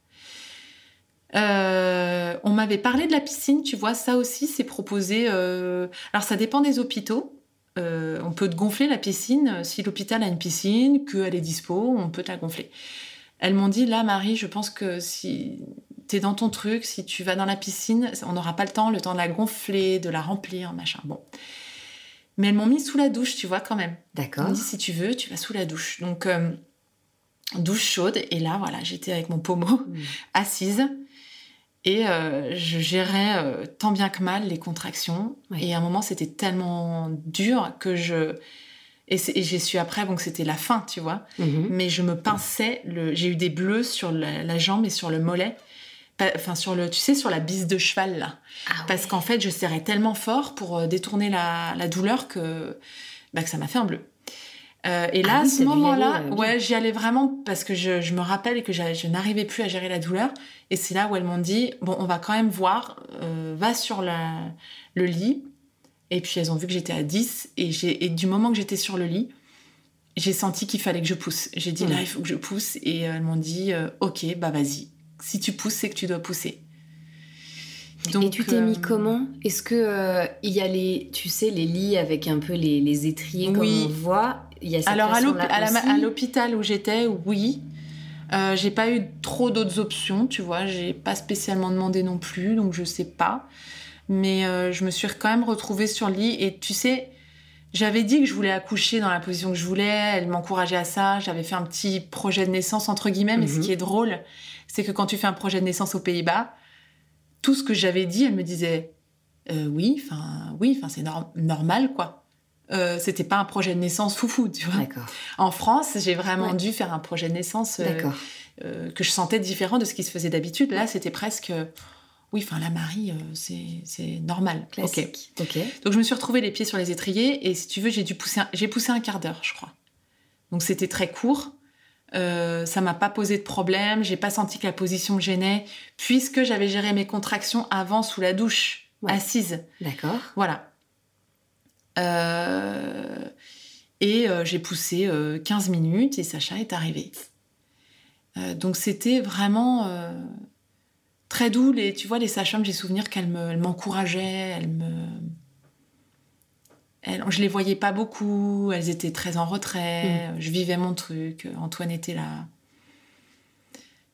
Speaker 2: on m'avait parlé de la piscine, tu vois, ça aussi c'est proposé. Alors ça dépend des hôpitaux. on peut te gonfler la piscine si l'hôpital a une piscine, qu'elle est dispo, on peut la gonfler. Elles m'ont dit, là, Marie, je pense que si tu es dans ton truc, si tu vas dans la piscine, on n'aura pas le temps, le temps de la gonfler, de la remplir, machin. Bon. Mais elles m'ont mis sous la douche, tu vois, quand même.
Speaker 3: D'accord.
Speaker 2: Elles m'ont dit, si tu veux, tu vas sous la douche. Donc, euh, douche chaude. Et là, voilà, j'étais avec mon pommeau, hmm. [LAUGHS] assise. Et euh, je gérais euh, tant bien que mal les contractions. Et à un moment, c'était tellement dur que je et, j'ai su après bon, que c'était la fin, tu vois. Mhm. Mais je me pinçais. Le... J'ai eu des bleus sur la, jambe et sur le mollet. Enfin, sur le, tu sais, sur la bise de cheval, là. Ah Parce qu'en fait, je serrais tellement fort pour euh, détourner la, douleur que, bah, que ça m'a fait un bleu. Euh, et là, ah à ce moment-là, euh, ouais, j'y allais vraiment parce que je, je me rappelle que je n'arrivais plus à gérer la douleur. Et c'est là où elles m'ont dit bon, on va quand même voir, va sur la, le lit, et puis elles ont vu que j'étais à 10 et, et du moment que j'étais sur le lit, j'ai senti qu'il fallait que je pousse. J'ai dit là, il faut que je pousse et elles m'ont dit euh, ok, bah vas-y. Si tu pousses, c'est que tu dois pousser.
Speaker 3: Donc, et tu t'es mis euh, comment? Est-ce que euh, il y a les, tu sais, les lits avec un peu les, les étriers comme on voit? Il y a cette
Speaker 2: Alors à l'hôpital où j'étais, oui. j'ai pas eu trop d'autres options, tu vois. J'ai pas spécialement demandé non plus, donc je sais pas. Mais euh, je me suis quand même retrouvée sur le lit. Et tu sais, j'avais dit que je voulais accoucher dans la position que je voulais. Elle m'encourageait à ça. J'avais fait un petit projet de naissance, entre guillemets. Mais ce qui mhm. est drôle, c'est que quand tu fais un projet de naissance aux Pays-Bas, tout ce que j'avais dit, elle me disait euh, oui, enfin, oui, enfin, c'est normal, quoi. Euh, c'était pas un projet de naissance foufou, tu vois. En France, j'ai vraiment dû faire un projet de naissance euh, que je sentais différent de ce qui se faisait d'habitude. Là, c'était presque oui, enfin la Marie, euh, c'est normal.
Speaker 3: Classique.
Speaker 2: ok. Donc je me suis retrouvée les pieds sur les étriers et si tu veux, j'ai dû pousser, j'ai poussé un quart d'heure, je crois. Donc c'était très court. Euh, ça m'a pas posé de problème. J'ai pas senti que la position me gênait puisque j'avais géré mes contractions avant sous la douche, assise.
Speaker 3: D'accord.
Speaker 2: Voilà. Euh, et j'ai poussé 15 minutes et Sacha est arrivé. donc c'était vraiment très doux. Les, tu vois, les sages-femmes, j'ai souvenir qu'elles m'encourageaient, elles me... Elles, je les voyais pas beaucoup, elles étaient très en retrait, mm. je vivais mon truc, Antoine était là.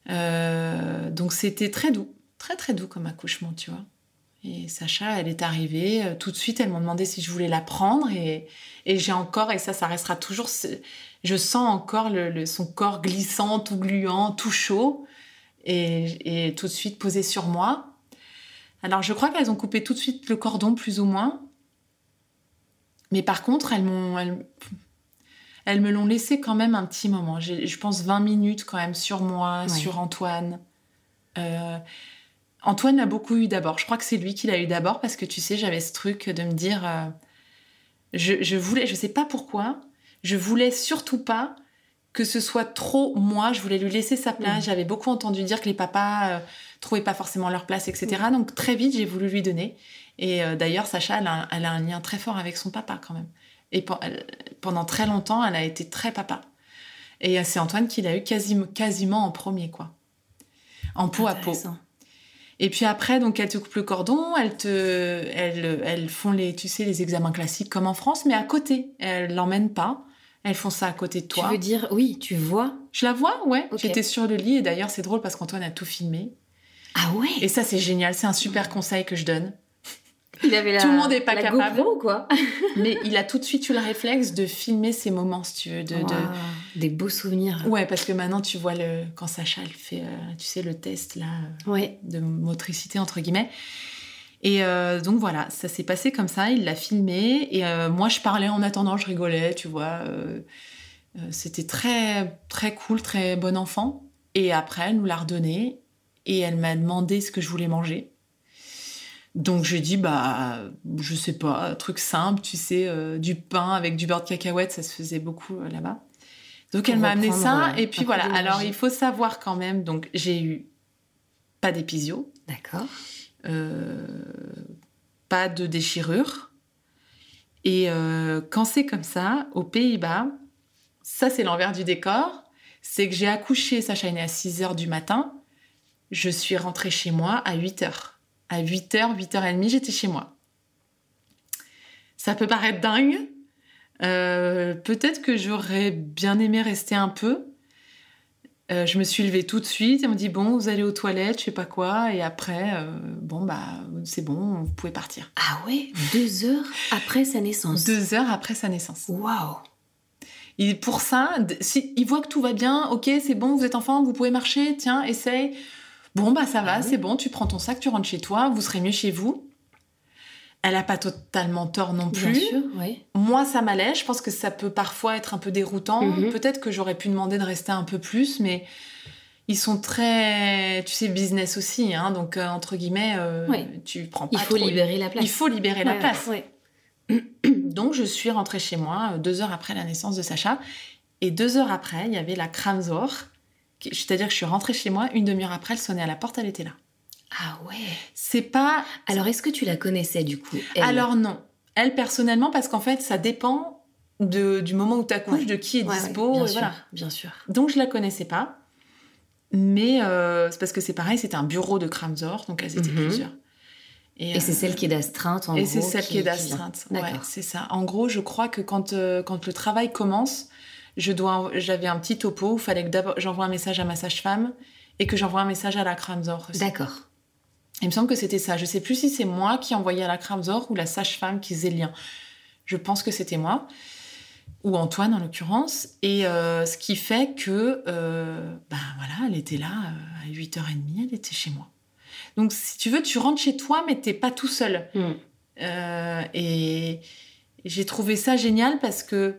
Speaker 2: Euh, donc c'était très doux, très très doux comme accouchement, tu vois. Et Sacha, elle est arrivée, euh, tout de suite, elle m'a demandé si je voulais la prendre et, et j'ai encore, et ça, ça restera toujours, je sens encore le, son corps glissant, tout gluant, tout chaud et, tout de suite posé sur moi. Alors je crois qu'elles ont coupé tout de suite le cordon plus ou moins. Mais par contre, elles m'ont elles, me l'ont laissé quand même un petit moment. Je pense 20 minutes quand même sur moi, sur Antoine. Euh, Antoine l'a beaucoup eu d'abord. Je crois que c'est lui qui l'a eu d'abord parce que tu sais, j'avais ce truc de me dire, euh, je, je, voulais, je sais pas pourquoi, je voulais surtout pas que ce soit trop moi, je voulais lui laisser sa place. Mm. J'avais beaucoup entendu dire que les papas euh, trouvaient pas forcément leur place, etc. Mm. Donc très vite, j'ai voulu lui donner. Et euh, d'ailleurs, Sacha, elle a, un lien très fort avec son papa quand même. Et pendant très longtemps, elle a été très papa. Et euh, c'est Antoine qui l'a eu quasiment, quasiment en premier, quoi. En peau à peau. Et puis après, donc, elles te coupent le cordon, elles te, elles, elles font les, tu sais, les examens classiques comme en France, mais à côté. Elles l'emmènent pas. Elles font ça à côté de toi.
Speaker 3: Tu veux dire, oui, tu vois
Speaker 2: Je la vois, ouais. J'étais sur le lit et d'ailleurs, c'est drôle parce qu'Antoine a tout filmé.
Speaker 3: Ah ouais
Speaker 2: Et ça, c'est génial. C'est un super conseil que je donne.
Speaker 3: Il avait la,
Speaker 2: Tout le monde n'est pas
Speaker 3: la
Speaker 2: capable.
Speaker 3: GoPro, quoi? [LAUGHS]
Speaker 2: Mais il a tout de suite eu le réflexe de filmer ces moments, si tu veux. De,
Speaker 3: Des beaux souvenirs.
Speaker 2: Ouais, parce que maintenant, tu vois le... quand Sacha elle fait, euh, tu sais, le test là,
Speaker 3: Ouais.
Speaker 2: de motricité, entre guillemets. Et euh, donc voilà, ça s'est passé comme ça, il l'a filmé. Et euh, moi, je parlais en attendant, je rigolais, tu vois. euh, C'était très, très cool, très bon enfant. Et après, elle nous l'a redonné. Et elle m'a demandé ce que je voulais manger. Donc j'ai dit, bah, je sais pas, truc simple, tu sais, du pain avec du beurre de cacahuète, ça se faisait beaucoup là-bas. Donc elle m'a amené ça, et puis voilà. Alors il faut savoir quand même, donc j'ai eu pas d'épisio,
Speaker 3: D'accord.
Speaker 2: Euh, pas de déchirure. Et euh, quand c'est comme ça, aux Pays-Bas, ça c'est l'envers du décor, c'est que j'ai accouché, Sacha est à 6 h du matin, je suis rentrée chez moi à 8 h. À 8 h, 8 h 30, j'étais chez moi. Ça peut paraître dingue. Euh, Peut-être que j'aurais bien aimé rester un peu. Euh, je me suis levée tout de suite et on me dit bon, vous allez aux toilettes, je sais pas quoi, et après, euh, bon bah c'est bon, vous pouvez partir.
Speaker 3: Ah ouais Deux heures après sa naissance.
Speaker 2: Deux heures après sa naissance.
Speaker 3: Waouh
Speaker 2: Et pour ça, si il voit que tout va bien, ok, c'est bon, vous êtes enfant, vous pouvez marcher, tiens, essaye. Bon bah ça va,
Speaker 3: Ah oui.
Speaker 2: c'est bon, tu prends ton sac, tu rentres chez toi, vous serez mieux chez vous. Elle a pas totalement tort non
Speaker 3: Bien
Speaker 2: plus.
Speaker 3: sûr.
Speaker 2: Moi, ça m'allait. Je pense que ça peut parfois être un peu déroutant.
Speaker 3: Mhm.
Speaker 2: Peut-être que j'aurais pu demander de rester un peu plus, mais ils sont très, tu sais, business aussi. Hein, donc, euh, entre guillemets, euh, tu prends pas
Speaker 3: Il faut
Speaker 2: trop-
Speaker 3: libérer la place.
Speaker 2: Il faut libérer la place.
Speaker 3: ouais. [CLEARS THROAT]
Speaker 2: Donc, je suis rentrée chez moi euh, deux heures après la naissance de Sacha. Et deux heures après, il y avait la Kramzor. C'est-à-dire que je suis rentrée chez moi, une demi-heure après, elle sonnait à la porte, elle était là.
Speaker 3: Ah ouais.
Speaker 2: C'est pas
Speaker 3: Alors, est-ce que tu la connaissais du coup elle?
Speaker 2: Alors non. Elle, personnellement, parce qu'en fait, ça dépend de, du moment où tu accouches,
Speaker 3: Ouais.
Speaker 2: de qui est
Speaker 3: Ouais, ouais,
Speaker 2: dispo.
Speaker 3: bien
Speaker 2: et
Speaker 3: sûr,
Speaker 2: voilà.
Speaker 3: bien sûr.
Speaker 2: Donc, je la connaissais pas. Mais euh, c'est parce que c'est pareil, c'était un bureau de Kramzor, donc elles étaient
Speaker 3: Mhm.
Speaker 2: plusieurs.
Speaker 3: Et c'est
Speaker 2: euh,
Speaker 3: celle qui est d'astreinte en
Speaker 2: Et
Speaker 3: gros.
Speaker 2: c'est celle qui, est d'astreinte. Ouais,
Speaker 3: D'accord.
Speaker 2: c'est ça. En gros, je crois que quand, euh, quand le travail commence, je dois, j'avais un petit topo où il fallait que j'envoie un message à ma sage-femme et que j'envoie un message à la Kramzor.
Speaker 3: D'accord.
Speaker 2: Il me semble que c'était ça. Je sais plus si c'est moi qui envoyais à la Kramzor ou la sage-femme qui faisait le lien. Je pense que c'était moi, ou Antoine en l'occurrence. Et euh, ce qui fait que, euh, ben voilà, elle était là euh, à 8h30, elle était chez moi. Donc si tu veux, tu rentres chez toi, mais t'es pas tout seul. Euh, et j'ai trouvé ça génial parce que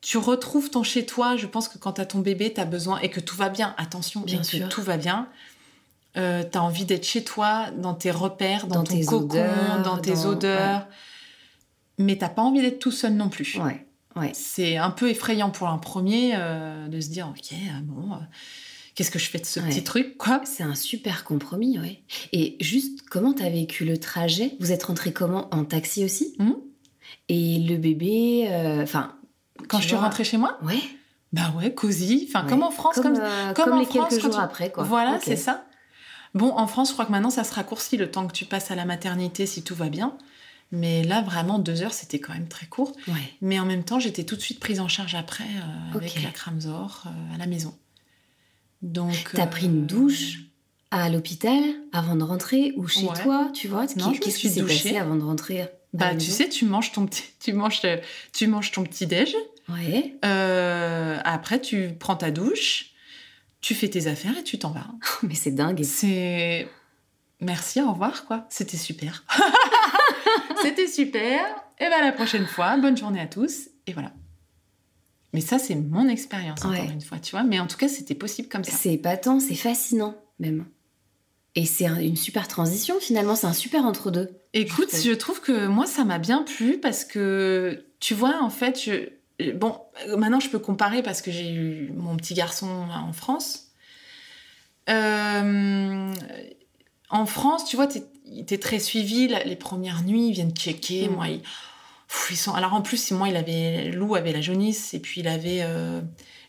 Speaker 2: tu retrouves ton chez toi. Je pense que quand tu as ton bébé, tu as besoin et que tout va bien. Attention,
Speaker 3: Bien
Speaker 2: que
Speaker 3: sûr.
Speaker 2: tout va bien. Euh, tu as envie d'être chez toi, dans tes repères, dans,
Speaker 3: Dans
Speaker 2: ton
Speaker 3: tes
Speaker 2: cocon,
Speaker 3: odeurs,
Speaker 2: dans tes
Speaker 3: dans-
Speaker 2: odeurs. Mais t'as pas envie d'être tout seul non plus.
Speaker 3: Ouais. Ouais.
Speaker 2: C'est un peu effrayant pour un premier euh, de se dire ok euh, bon euh, qu'est-ce que je fais de ce
Speaker 3: Ouais.
Speaker 2: petit truc quoi?
Speaker 3: C'est un super compromis, ouais. Et juste, comment t'as vécu le trajet? Vous êtes rentré comment? En taxi aussi?
Speaker 2: Mhm.
Speaker 3: Et le bébé, euh, enfin.
Speaker 2: quand je suis rentrée chez moi?
Speaker 3: Ouais.
Speaker 2: bah ouais cosy enfin
Speaker 3: ouais.
Speaker 2: comme en France
Speaker 3: comme,
Speaker 2: comme, comme
Speaker 3: comme
Speaker 2: en
Speaker 3: les
Speaker 2: France,
Speaker 3: quelques jours
Speaker 2: tu-
Speaker 3: après, quoi.
Speaker 2: Voilà, c'est ça. Bon, en France, je crois que maintenant, ça se raccourcit le temps que tu passes à la maternité si tout va bien. Mais là, vraiment, deux heures, c'était quand même très court.
Speaker 3: Ouais.
Speaker 2: Mais en même temps, j'étais tout de suite prise en charge après euh, avec la Kramzor euh, à la maison. Donc.
Speaker 3: T'as
Speaker 2: euh,
Speaker 3: pris une douche à l'hôpital avant de rentrer ou chez
Speaker 2: Ouais.
Speaker 3: toi, tu vois?
Speaker 2: Non,
Speaker 3: Qu'est-ce qui s'est passé avant de rentrer à
Speaker 2: Bah, tu sais, tu manges ton petit, tu manges, euh, tu manges ton petit déj.
Speaker 3: Ouais.
Speaker 2: Euh, après, tu prends ta douche, tu fais tes affaires et tu t'en vas. [LAUGHS]
Speaker 3: Mais c'est dingue.
Speaker 2: C'est merci, au revoir quoi. C'était super. [LAUGHS] C'était super. Et ben la prochaine fois, bonne journée à tous et voilà. Mais ça c'est mon expérience encore
Speaker 3: Ouais.
Speaker 2: une fois, tu vois. Mais en tout cas, c'était possible comme ça.
Speaker 3: C'est épatant, c'est fascinant même. Et c'est un- une super transition finalement, c'est un super entre-deux.
Speaker 2: Écoute,
Speaker 3: Je
Speaker 2: je trouve que moi ça m'a bien plu parce que tu vois en fait, je... bon maintenant je peux comparer parce que j'ai eu mon petit garçon en France. Euh, En France, tu vois, t'es es très suivi. Les premières nuits, ils viennent checker.
Speaker 3: Mm.
Speaker 2: Moi, ils... Pff, ils sont. Alors en plus, moi, il avait Lou avait la jaunisse et puis il avait. euh,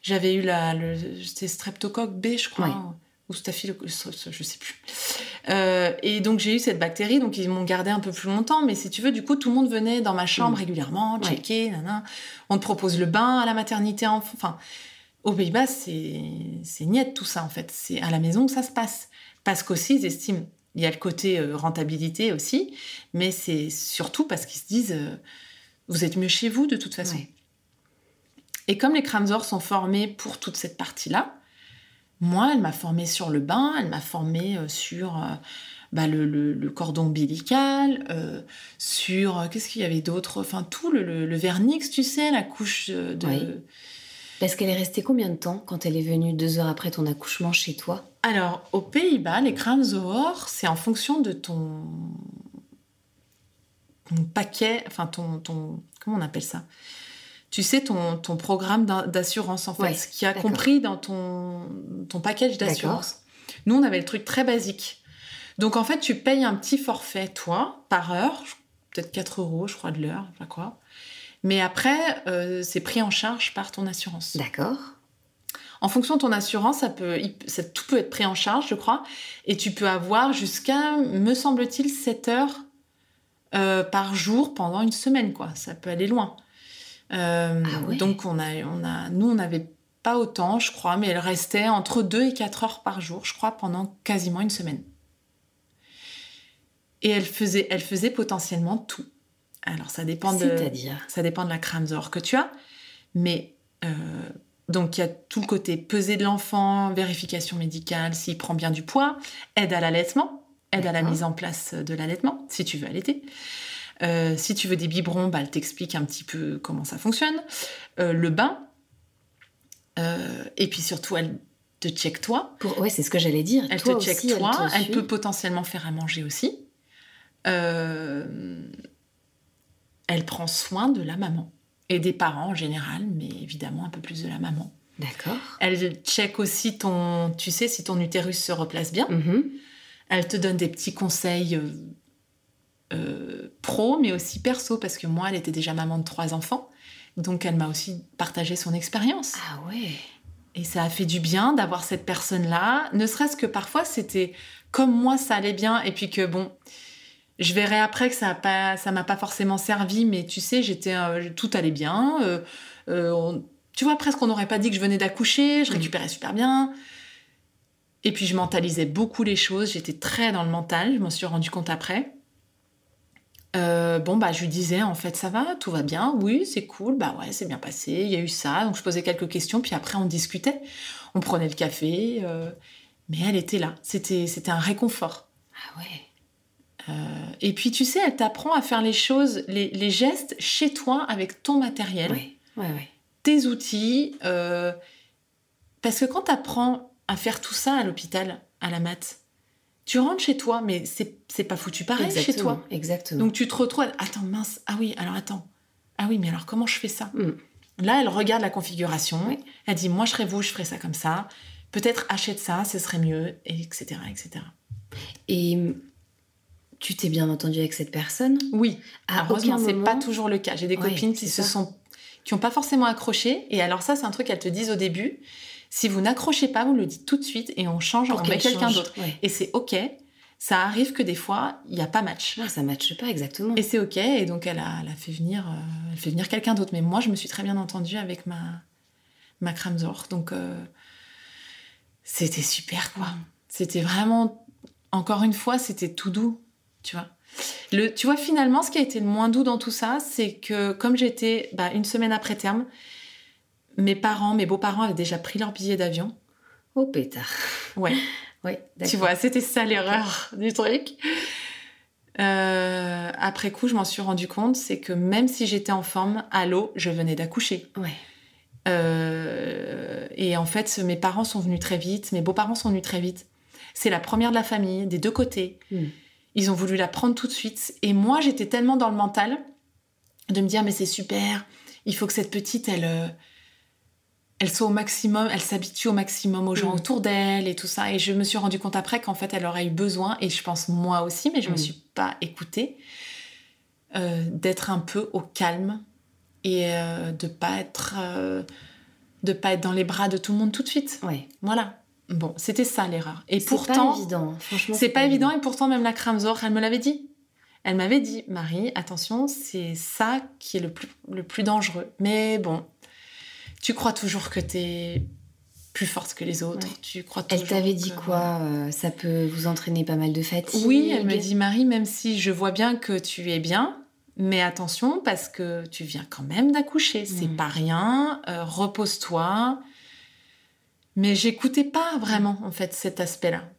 Speaker 2: J'avais eu la le streptocoque B, je crois. Ou staphylocoque, je sais plus. Euh, et donc j'ai eu cette bactérie, donc ils m'ont gardé un peu plus longtemps. Mais si tu veux, du coup, tout le monde venait dans ma chambre mm. régulièrement, checker, On te propose le bain à la maternité. Enfin, aux Pays-Bas, c'est c'est niette tout ça en fait. C'est à la maison que ça se passe. Parce qu'aussi, ils estiment. Il y a le côté euh, rentabilité aussi, mais c'est surtout parce qu'ils se disent, euh, vous êtes mieux chez vous de toute façon. Et comme les Kramzor sont formés pour toute cette partie-là, moi, elle m'a formée sur le bain, elle m'a formée euh, sur euh, bah, le, cordon ombilical, euh, sur qu'est-ce qu'il y avait d'autre, enfin tout le, vernix, tu sais, la couche de.
Speaker 3: Parce qu'elle est restée combien de temps quand elle est venue deux heures après ton accouchement chez toi?
Speaker 2: Alors, aux Pays-Bas, les Kramzor, c'est en fonction de ton, ton paquet, enfin ton, ton, comment on appelle ça? Tu sais, ton, ton programme d'assurance, en fait, ce qui a compris dans ton, ton package d'assurance. Nous, on avait le truc très basique. Donc, en fait, tu payes un petit forfait, toi, par heure, peut-être 4 euros, je crois, de l'heure, je sais quoi. Mais après, euh, c'est pris en charge par ton assurance.
Speaker 3: D'accord.
Speaker 2: En fonction de ton assurance, ça peut, ça, tout peut être pris en charge, je crois. Et tu peux avoir jusqu'à, me semble-t-il, 7 heures euh, par jour pendant une semaine, quoi. Ça peut aller loin. Euh, ah donc on a, on a, nous on n'avait pas autant, je crois, mais elle restait entre 2 et 4 heures par jour, je crois, pendant quasiment une semaine. Et elle faisait, elle faisait potentiellement tout. Alors ça dépend de, ça dépend de la Kramzor que tu as, mais euh, donc il y a tout le côté peser de l'enfant, vérification médicale, s'il prend bien du poids, aide à l'allaitement, aide à la mise en place de l'allaitement, si tu veux allaiter. Euh, si tu veux des biberons, bah, elle t'explique un petit peu comment ça fonctionne. Euh, le bain. Euh, et puis surtout, elle te check toi.
Speaker 3: Pour... Ouais, c'est ce que j'allais dire.
Speaker 2: Elle te check toi. Elle, peut potentiellement faire à manger aussi. elle prend soin de la maman et des parents en général, mais évidemment un peu plus de la maman.
Speaker 3: D'accord.
Speaker 2: Elle check aussi ton, tu sais, si ton utérus se replace bien.
Speaker 3: Mm-hmm.
Speaker 2: Elle te donne des petits conseils euh, pro, mais aussi perso, parce que moi, elle était déjà maman de trois enfants. Donc, elle m'a aussi partagé son expérience.
Speaker 3: Ah ouais.
Speaker 2: Et ça a fait du bien d'avoir cette personne-là, ne serait-ce que parfois, c'était comme moi, ça allait bien, et puis que bon, je verrai après que ça ne m'a pas forcément servi, mais tu sais, j'étais, euh, tout allait bien. Euh, tu vois, presque on n'aurait pas dit que je venais d'accoucher, je mm. récupérais super bien. Et puis je mentalisais beaucoup les choses, j'étais très dans le mental, je m'en suis rendu compte après. Euh, bon, bah, je lui disais, en fait, ça va, tout va bien, oui, c'est cool, bah ouais, c'est bien passé, il y a eu ça. Donc, je posais quelques questions, puis après, on discutait. On prenait le café, euh, mais elle était là. C'était, c'était un réconfort.
Speaker 3: Ah ouais.
Speaker 2: Euh, et puis, tu sais, elle t'apprend à faire les choses, les, gestes chez toi avec ton matériel,
Speaker 3: ouais, ouais,
Speaker 2: tes outils. parce que quand tu apprends à faire tout ça à l'hôpital, à la mat, tu rentres chez toi, mais c'est pas foutu pareil chez toi.
Speaker 3: Exactement.
Speaker 2: Donc tu te retrouves, attends, mince, ah oui, alors attends. Ah oui, mais alors comment je fais ça?
Speaker 3: Mm.
Speaker 2: Là, elle regarde la configuration, elle dit, moi je serais vous, je ferais ça comme ça. Peut-être achète ça, ce serait mieux, etc. etc.
Speaker 3: Et tu t'es bien entendu avec cette personne?
Speaker 2: Oui. À Heureusement, c'est pas toujours le cas. J'ai des copines qui se sont qui n'ont pas forcément accroché. Et alors ça, c'est un truc qu'elles te disent au début. Si vous n'accrochez pas, vous le dites tout de suite et on change, on met quelqu'un d'autre. Et c'est OK. Ça arrive que des fois, il n'y a pas match.
Speaker 3: ça ne matche pas exactement.
Speaker 2: Et c'est OK. Et donc, elle a, fait venir, euh, fait venir quelqu'un d'autre. Mais moi, je me suis très bien entendue avec ma, ma Kramzor. Donc, euh, c'était super, quoi. C'était vraiment, encore une fois, c'était tout doux, tu vois. Le, tu vois, finalement, ce qui a été le moins doux dans tout ça, c'est que comme j'étais bah, une semaine après terme, mes parents, mes beaux-parents avaient déjà pris leur billet d'avion.
Speaker 3: Oh pétard.
Speaker 2: Ouais. [LAUGHS]
Speaker 3: ouais
Speaker 2: tu vois, c'était ça l'erreur du truc. Euh, après coup, je m'en suis rendu compte, c'est que même si j'étais en forme, à l'eau, je venais d'accoucher.
Speaker 3: Ouais.
Speaker 2: Euh, et en fait, mes parents sont venus très vite, mes beaux-parents sont venus très vite. C'est la première de la famille, des deux côtés.
Speaker 3: Hmm.
Speaker 2: Ils ont voulu la prendre tout de suite. Et moi, j'étais tellement dans le mental de me dire, mais c'est super, il faut que cette petite, elle, euh, elle soit au maximum, elle s'habitue au maximum aux gens mm. autour d'elle et tout ça. Et je me suis rendu compte après qu'en fait, elle aurait eu besoin, et je pense moi aussi, mais je ne me mm. suis pas écoutée, euh, d'être un peu au calme et euh, de pas être euh, de pas être dans les bras de tout le monde tout de suite.
Speaker 3: Oui.
Speaker 2: Voilà. Bon, c'était ça l'erreur. Et pourtant,
Speaker 1: pas évident. Franchement,
Speaker 2: c'est pas, évident. Et pourtant, même la Kramzor, elle me l'avait dit. Elle m'avait dit, Marie, attention, c'est ça qui est le plus, le plus dangereux. Mais bon, tu crois toujours que t'es plus forte que les autres? Tu crois
Speaker 1: Elle t'avait dit quoi euh, Ça peut vous entraîner pas mal de fatigue?
Speaker 2: Oui, elle me dit Marie, même si je vois bien que tu es bien, mais attention parce que tu viens quand même d'accoucher, c'est mm. pas rien. Euh, repose-toi. Mais j'écoutais pas vraiment en fait cet aspect-là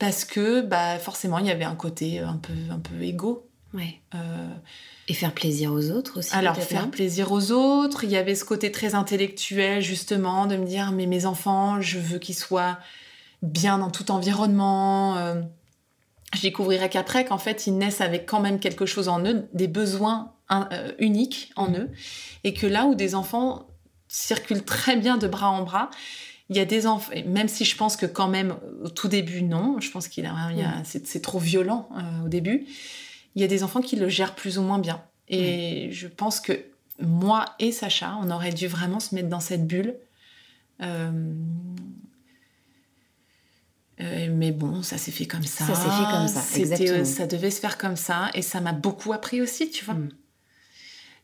Speaker 2: parce que bah forcément il y avait un côté un peu un peu égo.
Speaker 1: Ouais. Euh, et faire plaisir aux autres aussi.
Speaker 2: Alors faire plaisir aux autres, il y avait ce côté très intellectuel justement de me dire mais mes enfants, je veux qu'ils soient bien dans tout environnement. Euh, je découvrirai qu'après qu'en fait ils naissent avec quand même quelque chose en eux, des besoins euh, uniques en mm. eux, et que là où des enfants circulent très bien de bras en bras, il y a des enfants, même si je pense que quand même au tout début non, je pense qu'il y a, mm. c'est trop violent euh, au début. Il y a des enfants qui le gèrent plus ou moins bien, et je pense que moi et Sacha, on aurait dû vraiment se mettre dans cette bulle. Euh, euh, mais bon, ça s'est fait comme ça.
Speaker 1: Ça s'est fait comme ça, exactement.
Speaker 2: ça devait se faire comme ça, et ça m'a beaucoup appris aussi, tu vois. Mm.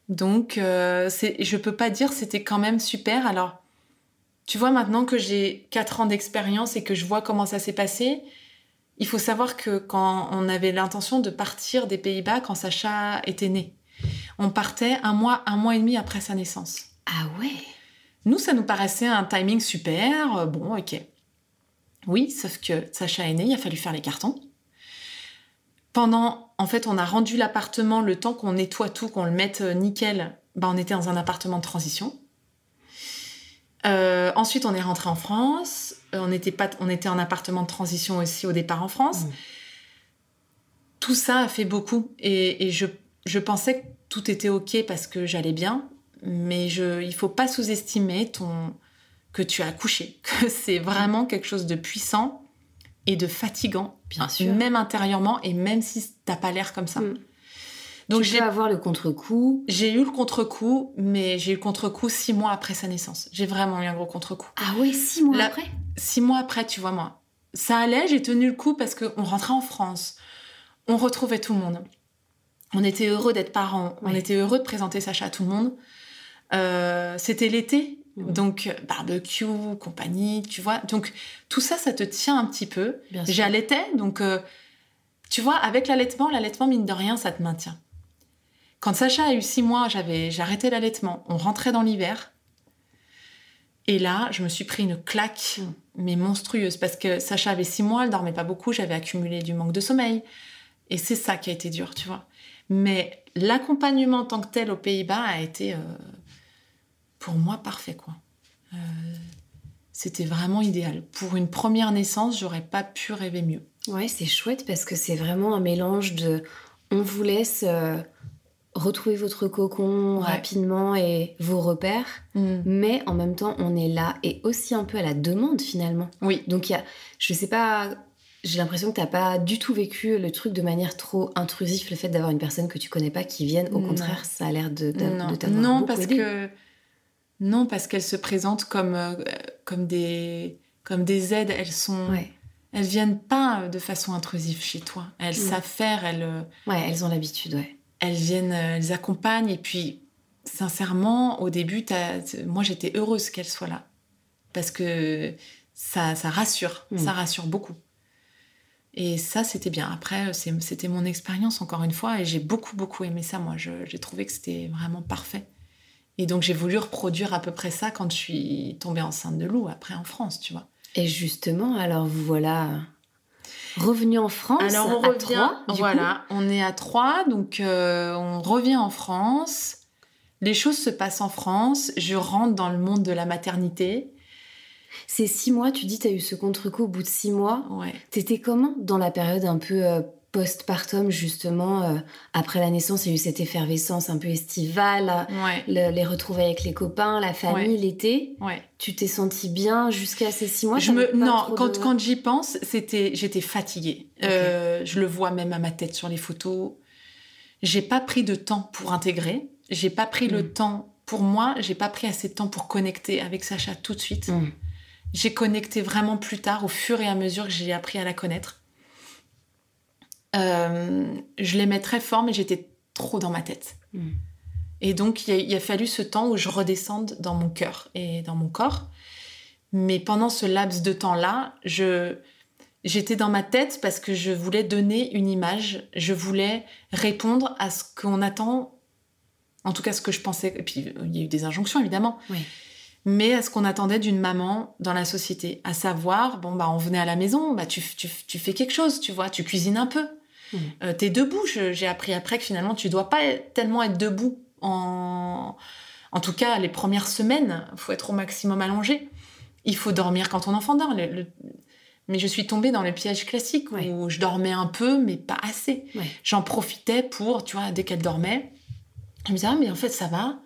Speaker 2: Donc, euh, je peux pas dire c'était quand même super. Alors, tu vois, maintenant que j'ai 4 ans d'expérience et que je vois comment ça s'est passé, il faut savoir que quand on avait l'intention de partir des Pays-Bas quand Sacha était né, on partait un mois, un mois et demi après sa naissance.
Speaker 1: Ah ouais
Speaker 2: Nous, ça nous paraissait un timing super. Euh, bon, ok. Oui, sauf que Sacha est né, il a fallu faire les cartons. Pendant, en fait, on a rendu l'appartement le temps qu'on nettoie tout, qu'on le mette euh, nickel. Ben, on était dans un appartement de transition. Euh, ensuite, on est rentré en France. On était pas, on était en appartement de transition aussi au départ en France. Mmh. Tout ça a fait beaucoup, et, je, je, pensais que tout était ok parce que j'allais bien, mais je, il faut pas sous-estimer ton, que tu as accouché, [LAUGHS] que c'est vraiment quelque chose de puissant et de fatigant,
Speaker 1: bien sûr,
Speaker 2: même intérieurement et même si t'as pas l'air comme ça. Mm.
Speaker 1: Donc j'ai avoir le contre-coup.
Speaker 2: J'ai eu le contre-coup, mais j'ai eu le contre-coup six mois après sa naissance. J'ai vraiment eu un gros contre-coup.
Speaker 1: Ah ouais, six mois après?
Speaker 2: Six mois après, tu vois moi, ça allait. J'ai tenu le coup parce qu'on rentrait en France, on retrouvait tout le monde. On était heureux d'être parents, on était heureux de présenter Sacha à tout le monde. Euh, c'était l'été, Mmh. Donc, euh, barbecue, compagnie, tu vois. Donc, tout ça, ça te tient un petit peu. J'allaitais, donc, euh, tu vois, avec l'allaitement, l'allaitement, mine de rien, ça te maintient. Quand Sacha a eu six mois, j'avais, arrêté l'allaitement. On rentrait dans l'hiver. Et là, je me suis pris une claque, mmh. mais monstrueuse, parce que Sacha avait six mois, elle dormait pas beaucoup, j'avais accumulé du manque de sommeil. Et c'est ça qui a été dur, tu vois. Mais l'accompagnement en tant que tel aux Pays-Bas a été... Euh, pour moi parfait quoi. Euh, c'était vraiment idéal. Pour une première naissance, j'aurais pas pu rêver mieux.
Speaker 1: Ouais, c'est chouette parce que c'est vraiment un mélange de on vous laisse euh, retrouver votre cocon rapidement et vos repères, mm. mais en même temps on est là et aussi un peu à la demande finalement.
Speaker 2: Oui.
Speaker 1: Donc il y a, je sais pas, j'ai l'impression que t'as pas du tout vécu le truc de manière trop intrusive, le fait d'avoir une personne que tu connais pas qui vienne. Au contraire, ça a l'air de, de,
Speaker 2: non. t'avoir Non, parce que non, parce qu'elles se présentent comme, euh, comme, des, comme des aides. Elles sont. Elles viennent pas de façon intrusive chez toi. Elles savent faire. Elles. Euh,
Speaker 1: ouais, elles ont l'habitude, ouais.
Speaker 2: Elles viennent, euh, elles accompagnent. Et puis, sincèrement, au début, moi, j'étais heureuse qu'elles soient là. Parce que ça, ça rassure. Mm. Ça rassure beaucoup. Et ça, c'était bien. Après, c'était mon expérience, encore une fois. Et j'ai beaucoup, beaucoup aimé ça, moi. J'ai trouvé que c'était vraiment parfait. Et donc j'ai voulu reproduire à peu près ça quand je suis tombée enceinte de Lou, après en France, tu vois.
Speaker 1: Et justement, alors vous voilà revenu en France alors on revient,
Speaker 2: voilà, on est à Troyes, donc euh, on revient en France. Les choses se passent en France. Je rentre dans le monde de la maternité.
Speaker 1: Ces six mois, tu dis, tu as eu ce contre-coup au bout de six mois.
Speaker 2: Ouais.
Speaker 1: T'étais comment dans la période un peu euh, postpartum justement euh, après la naissance il y a eu cette effervescence un peu estivale les retrouver avec les copains la famille l'été. Tu t'es sentie bien jusqu'à ces six mois?
Speaker 2: Je me non quand, quand j'y pense c'était j'étais fatiguée. Euh, je le vois même à ma tête sur les photos. J'ai pas pris de temps pour intégrer. J'ai pas pris le hmm. temps pour moi. J'ai pas pris assez de temps pour connecter avec Sacha tout de suite. Hmm. J'ai connecté vraiment plus tard, au fur et à mesure que j'ai appris à la connaître. Euh, je l'aimais très fort, mais j'étais trop dans ma tête. Mm. Et donc, il a, fallu ce temps où je redescende dans mon cœur et dans mon corps. Mais pendant ce laps de temps-là, je, j'étais dans ma tête parce que je voulais donner une image, je voulais répondre à ce qu'on attend, en tout cas ce que je pensais, et puis il y a eu des injonctions évidemment, mais à ce qu'on attendait d'une maman dans la société, à savoir, bon bah on venait à la maison, bah tu, fais quelque chose, tu vois, tu cuisines un peu, mmh. euh, t'es debout, j'ai appris après que finalement tu dois pas tellement être debout en... En tout cas, les premières semaines, il faut être au maximum allongé. Il faut dormir quand ton enfant dort. le, mais je suis tombée dans le piège classique où je dormais un peu, mais pas assez. J'en profitais pour, tu vois, dès qu'elle dormait, je me disais, ah, mais en fait, ça va.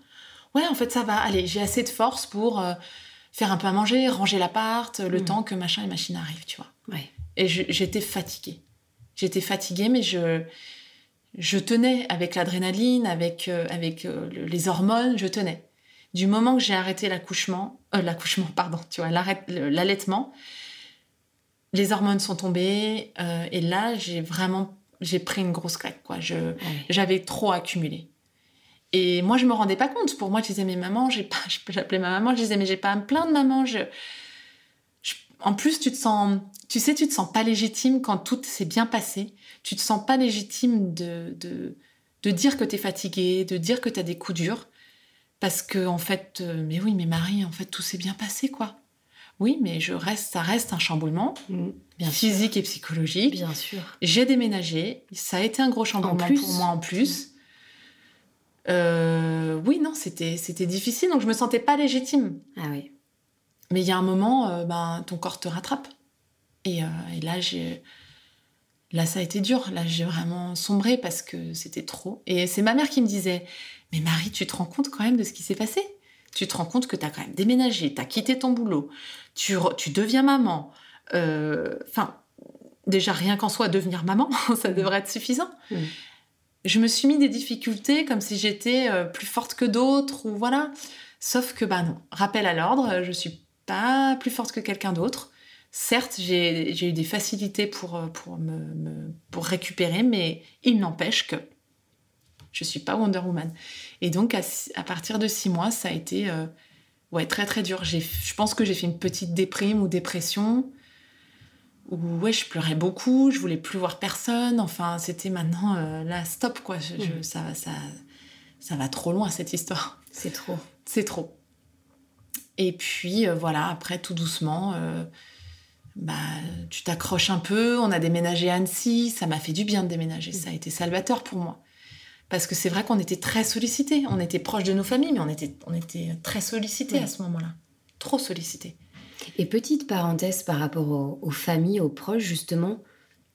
Speaker 2: Ouais, en fait, ça va. Allez, j'ai assez de force pour euh, faire un peu à manger, ranger l'appart, le mm. temps que machin et machine arrivent, tu vois. Et j'étais fatiguée. J'étais fatiguée, mais je, je tenais avec l'adrénaline, avec, euh, avec euh, les hormones, je tenais. Du moment que j'ai arrêté l'accouchement, l'accouchement, [LAUGHS] pardon, tu vois, l'allaitement, les hormones sont tombées euh, et là j'ai vraiment j'ai pris une grosse claque quoi. Je j'avais trop accumulé. Et moi je me rendais pas compte. Pour moi je disais mais maman j'ai pas [LAUGHS] j'appelais ma maman je disais mais j'ai pas à me plaindre maman je... en plus tu te sens tu sais tu te sens pas légitime quand tout s'est bien passé. Tu te sens pas légitime de de, de dire que tu es fatiguée, de dire que tu as des coups durs parce que en fait euh, mais oui mais Marie en fait tout s'est bien passé quoi. Oui, mais je reste, ça reste un chamboulement mm, physique et psychologique.
Speaker 3: Bien sûr.
Speaker 2: J'ai déménagé. Ça a été un gros chamboulement pour moi en plus. Euh, oui, non, c'était c'était difficile, donc je me sentais pas légitime.
Speaker 3: Ah oui.
Speaker 2: Mais il y a un moment, euh, ben, ton corps te rattrape. Et, euh, et là, j'ai là, ça a été dur. Là, j'ai vraiment sombré parce que c'était trop. Et c'est ma mère qui me disait, mais Marie, tu te rends compte quand même de ce qui s'est passé? Tu te rends compte que tu as quand même déménagé, tu as quitté ton boulot, tu, tu deviens maman. Euh, enfin, déjà, rien qu'en soi, devenir maman, [LAUGHS] ça devrait être suffisant. Je me suis mis des difficultés comme si j'étais euh, plus forte que d'autres, ou voilà. Sauf que, bah non, rappel à l'ordre, je suis pas plus forte que quelqu'un d'autre. Certes, j'ai eu des facilités pour, euh, pour, me, pour récupérer, mais il n'empêche que je suis pas Wonder Woman. Et donc, à, partir de six mois, ça a été euh, ouais, très très dur. Je pense que j'ai fait une petite déprime ou dépression. Où ouais, je pleurais beaucoup, je voulais plus voir personne. Enfin, c'était maintenant, euh, là, stop, quoi. Je, ça, ça, ça va trop loin, cette histoire.
Speaker 3: C'est trop.
Speaker 2: C'est trop. Et puis, euh, voilà, après, tout doucement, bah, tu t'accroches un peu. On a déménagé à Annecy. Ça m'a fait du bien de déménager. Ça a été salvateur pour moi. Parce que c'est vrai qu'on était très sollicités. On était proche de nos familles, mais on était, on était très sollicités à ce moment-là. Trop sollicités.
Speaker 3: Et petite parenthèse par rapport aux, familles, aux proches, justement,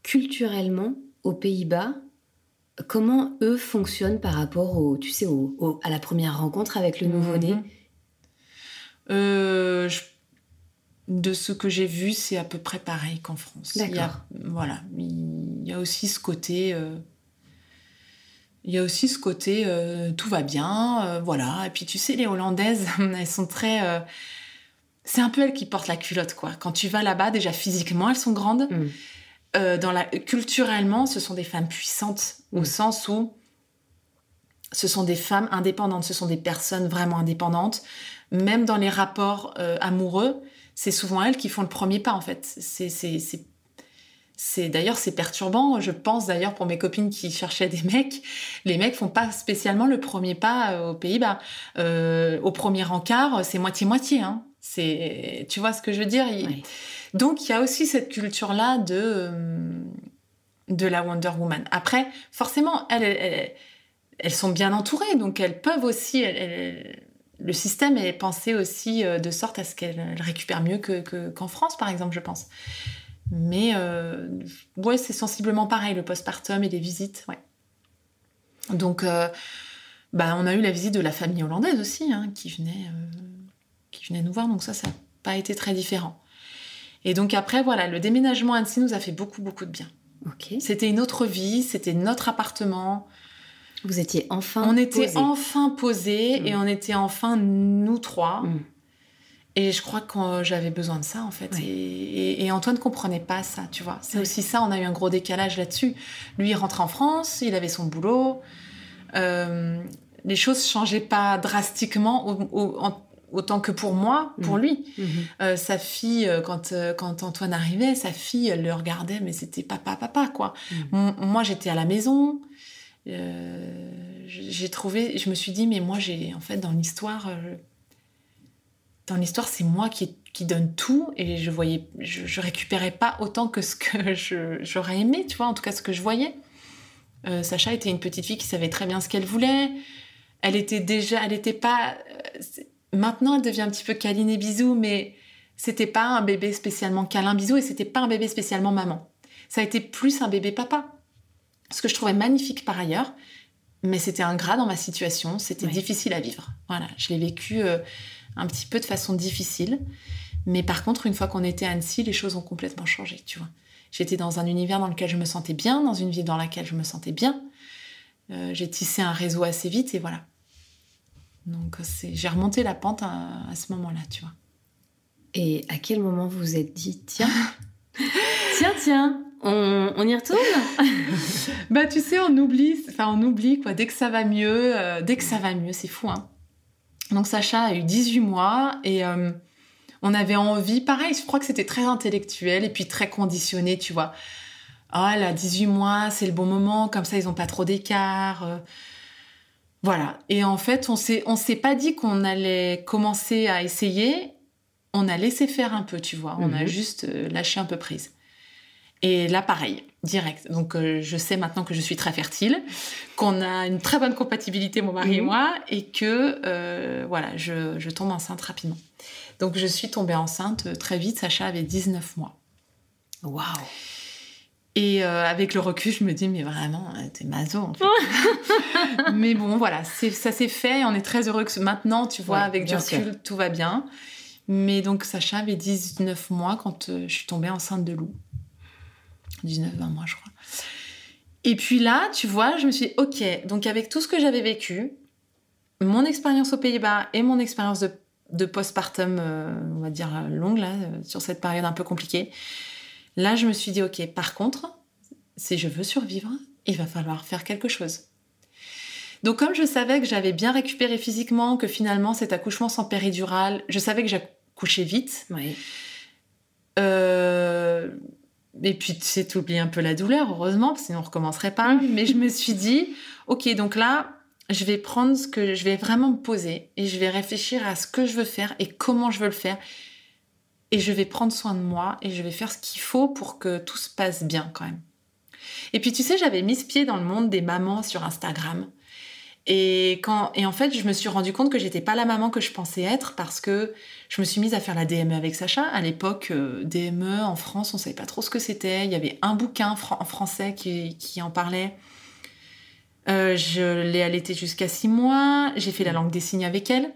Speaker 3: culturellement, aux Pays-Bas, comment eux fonctionnent par rapport au, tu sais, au, à la première rencontre avec le nouveau-né?
Speaker 2: Mhm. euh, De ce que j'ai vu, c'est à peu près pareil qu'en France.
Speaker 3: D'accord.
Speaker 2: Voilà, il y a aussi ce côté. Euh, il y a aussi ce côté euh, tout va bien, euh, voilà. Et puis tu sais, les Hollandaises, [LAUGHS] elles sont très. C'est un peu elles qui portent la culotte, quoi. Quand tu vas là-bas, déjà physiquement, elles sont grandes. Mm. dans la... Culturellement, ce sont des femmes puissantes, au mm. sens où ce sont des femmes indépendantes, ce sont des personnes vraiment indépendantes. Même dans les rapports amoureux, c'est souvent elles qui font le premier pas, en fait. C'est c'est d'ailleurs c'est perturbant. Je pense d'ailleurs pour mes copines qui cherchaient des mecs, les mecs font pas spécialement le premier pas euh, aux Pays-Bas. Euh, au premier encart, c'est moitié moitié. Hein. C'est, tu vois ce que je veux dire? Donc il y a aussi cette culture là de euh, de la Wonder Woman. Après, forcément, elles, elles, sont bien entourées, donc elles peuvent aussi. Le système est pensé aussi de sorte à ce qu'elles récupèrent mieux que, qu'en France, par exemple, je pense. Mais euh, ouais, c'est sensiblement pareil, le postpartum et les visites. Ouais. Donc, euh, bah, on a eu la visite de la famille hollandaise aussi, hein, qui, venait, euh, qui venait nous voir. Donc ça, ça n'a pas été très différent. Et donc après, voilà, le déménagement à Annecy nous a fait beaucoup, beaucoup de bien. C'était une autre vie, c'était notre appartement.
Speaker 3: Vous étiez enfin
Speaker 2: On était enfin posés et mm. on était enfin nous trois. Mm. Et je crois que j'avais besoin de ça, en fait. Et, Antoine ne comprenait pas ça, tu vois. C'est aussi ça, on a eu un gros décalage là-dessus. Lui, il rentrait en France, il avait son boulot. Euh, les choses changeaient pas drastiquement autant que pour moi, pour mmh. lui. Mmh. Euh, sa fille, euh, quand, quand Antoine arrivait, sa fille, elle le regardait, mais c'était papa, papa, quoi. Mmh. Moi, j'étais à la maison. J'ai trouvé, je me suis dit, mais moi, j'ai, en fait, dans l'histoire, dans l'histoire, c'est moi qui, donne tout et je voyais, je, récupérais pas autant que ce que [LAUGHS] j'aurais aimé, tu vois, en tout cas ce que je voyais. Euh, Sacha était une petite fille qui savait très bien ce qu'elle voulait. Elle était déjà, elle n'était pas. Euh, maintenant, elle devient un petit peu câline et bisou, mais c'était pas un bébé spécialement câlin bisou et c'était pas un bébé spécialement maman. Ça a été plus un bébé papa. Ce que je trouvais magnifique par ailleurs, mais c'était un gras dans ma situation, c'était difficile à vivre. Voilà, je l'ai vécu. Euh, un petit peu de façon difficile. Mais par contre, une fois qu'on était à Annecy, les choses ont complètement changé, tu vois. J'étais dans un univers dans lequel je me sentais bien, dans une ville dans laquelle je me sentais bien. Euh, j'ai tissé un réseau assez vite et voilà. Donc j'ai remonté la pente à, ce moment-là, tu vois.
Speaker 3: Et à quel moment vous vous êtes dit, tiens, [LAUGHS] tiens, tiens, on, y retourne [LAUGHS]
Speaker 2: Bah tu sais, on oublie, enfin on oublie quoi. Dès que ça va mieux, euh, dès que ça va mieux, c'est fou, hein. Donc Sacha a eu 18 mois et euh, on avait envie, pareil, je crois que c'était très intellectuel et puis très conditionné, tu vois. Ah, là, 18 mois, c'est le bon moment, comme ça ils n'ont pas trop d'écart. Euh. voilà. Et en fait, on s'est, on s'est pas dit qu'on allait commencer à essayer, on a laissé faire un peu, tu vois. On a mhm. juste lâché un peu prise. Et là, pareil, direct. Donc, euh, je sais maintenant que je suis très fertile, qu'on a une très bonne compatibilité, mon mari et mhm. moi, et que, euh, voilà, je, tombe enceinte rapidement. Donc, je suis tombée enceinte euh, très vite. Sacha avait 19 mois.
Speaker 3: Waouh!
Speaker 2: Et avec le recul, je me dis, mais vraiment, t'es maso, en fait. [LAUGHS] mais bon, voilà, ça s'est fait. On est très heureux que maintenant, tu vois, avec du recul, tout va bien. Mais donc, Sacha avait 19 mois quand je suis tombée enceinte de Lou. 19, 20 mois, je crois. Et puis là, tu vois, je me suis dit, ok, donc avec tout ce que j'avais vécu, mon expérience aux Pays-Bas et mon expérience de, de postpartum, euh, on va dire longue, là, euh, sur cette période un peu compliquée, là, je me suis dit, ok, par contre, si je veux survivre, il va falloir faire quelque chose. Donc comme je savais que j'avais bien récupéré physiquement, que finalement cet accouchement sans péridurale, je savais que j'accouchais vite.
Speaker 3: Oui.
Speaker 2: Euh, et puis, tu sais, oublies un peu la douleur, heureusement, sinon on recommencerait pas. [LAUGHS] Mais je me suis dit, ok, donc là, je vais prendre ce que je vais vraiment me poser et je vais réfléchir à ce que je veux faire et comment je veux le faire. Et je vais prendre soin de moi et je vais faire ce qu'il faut pour que tout se passe bien quand même. Et puis, tu sais, j'avais mis ce pied dans le monde des mamans sur Instagram. Et, en fait, je me suis rendu compte que j'étais pas la maman que je pensais être parce que je me suis mise à faire la DME avec Sacha. À l'époque, euh, DME en France, on savait pas trop ce que c'était. Il y avait un bouquin en français qui, en parlait. Euh, je l'ai allaitée jusqu'à six mois. J'ai fait la langue des signes avec elle.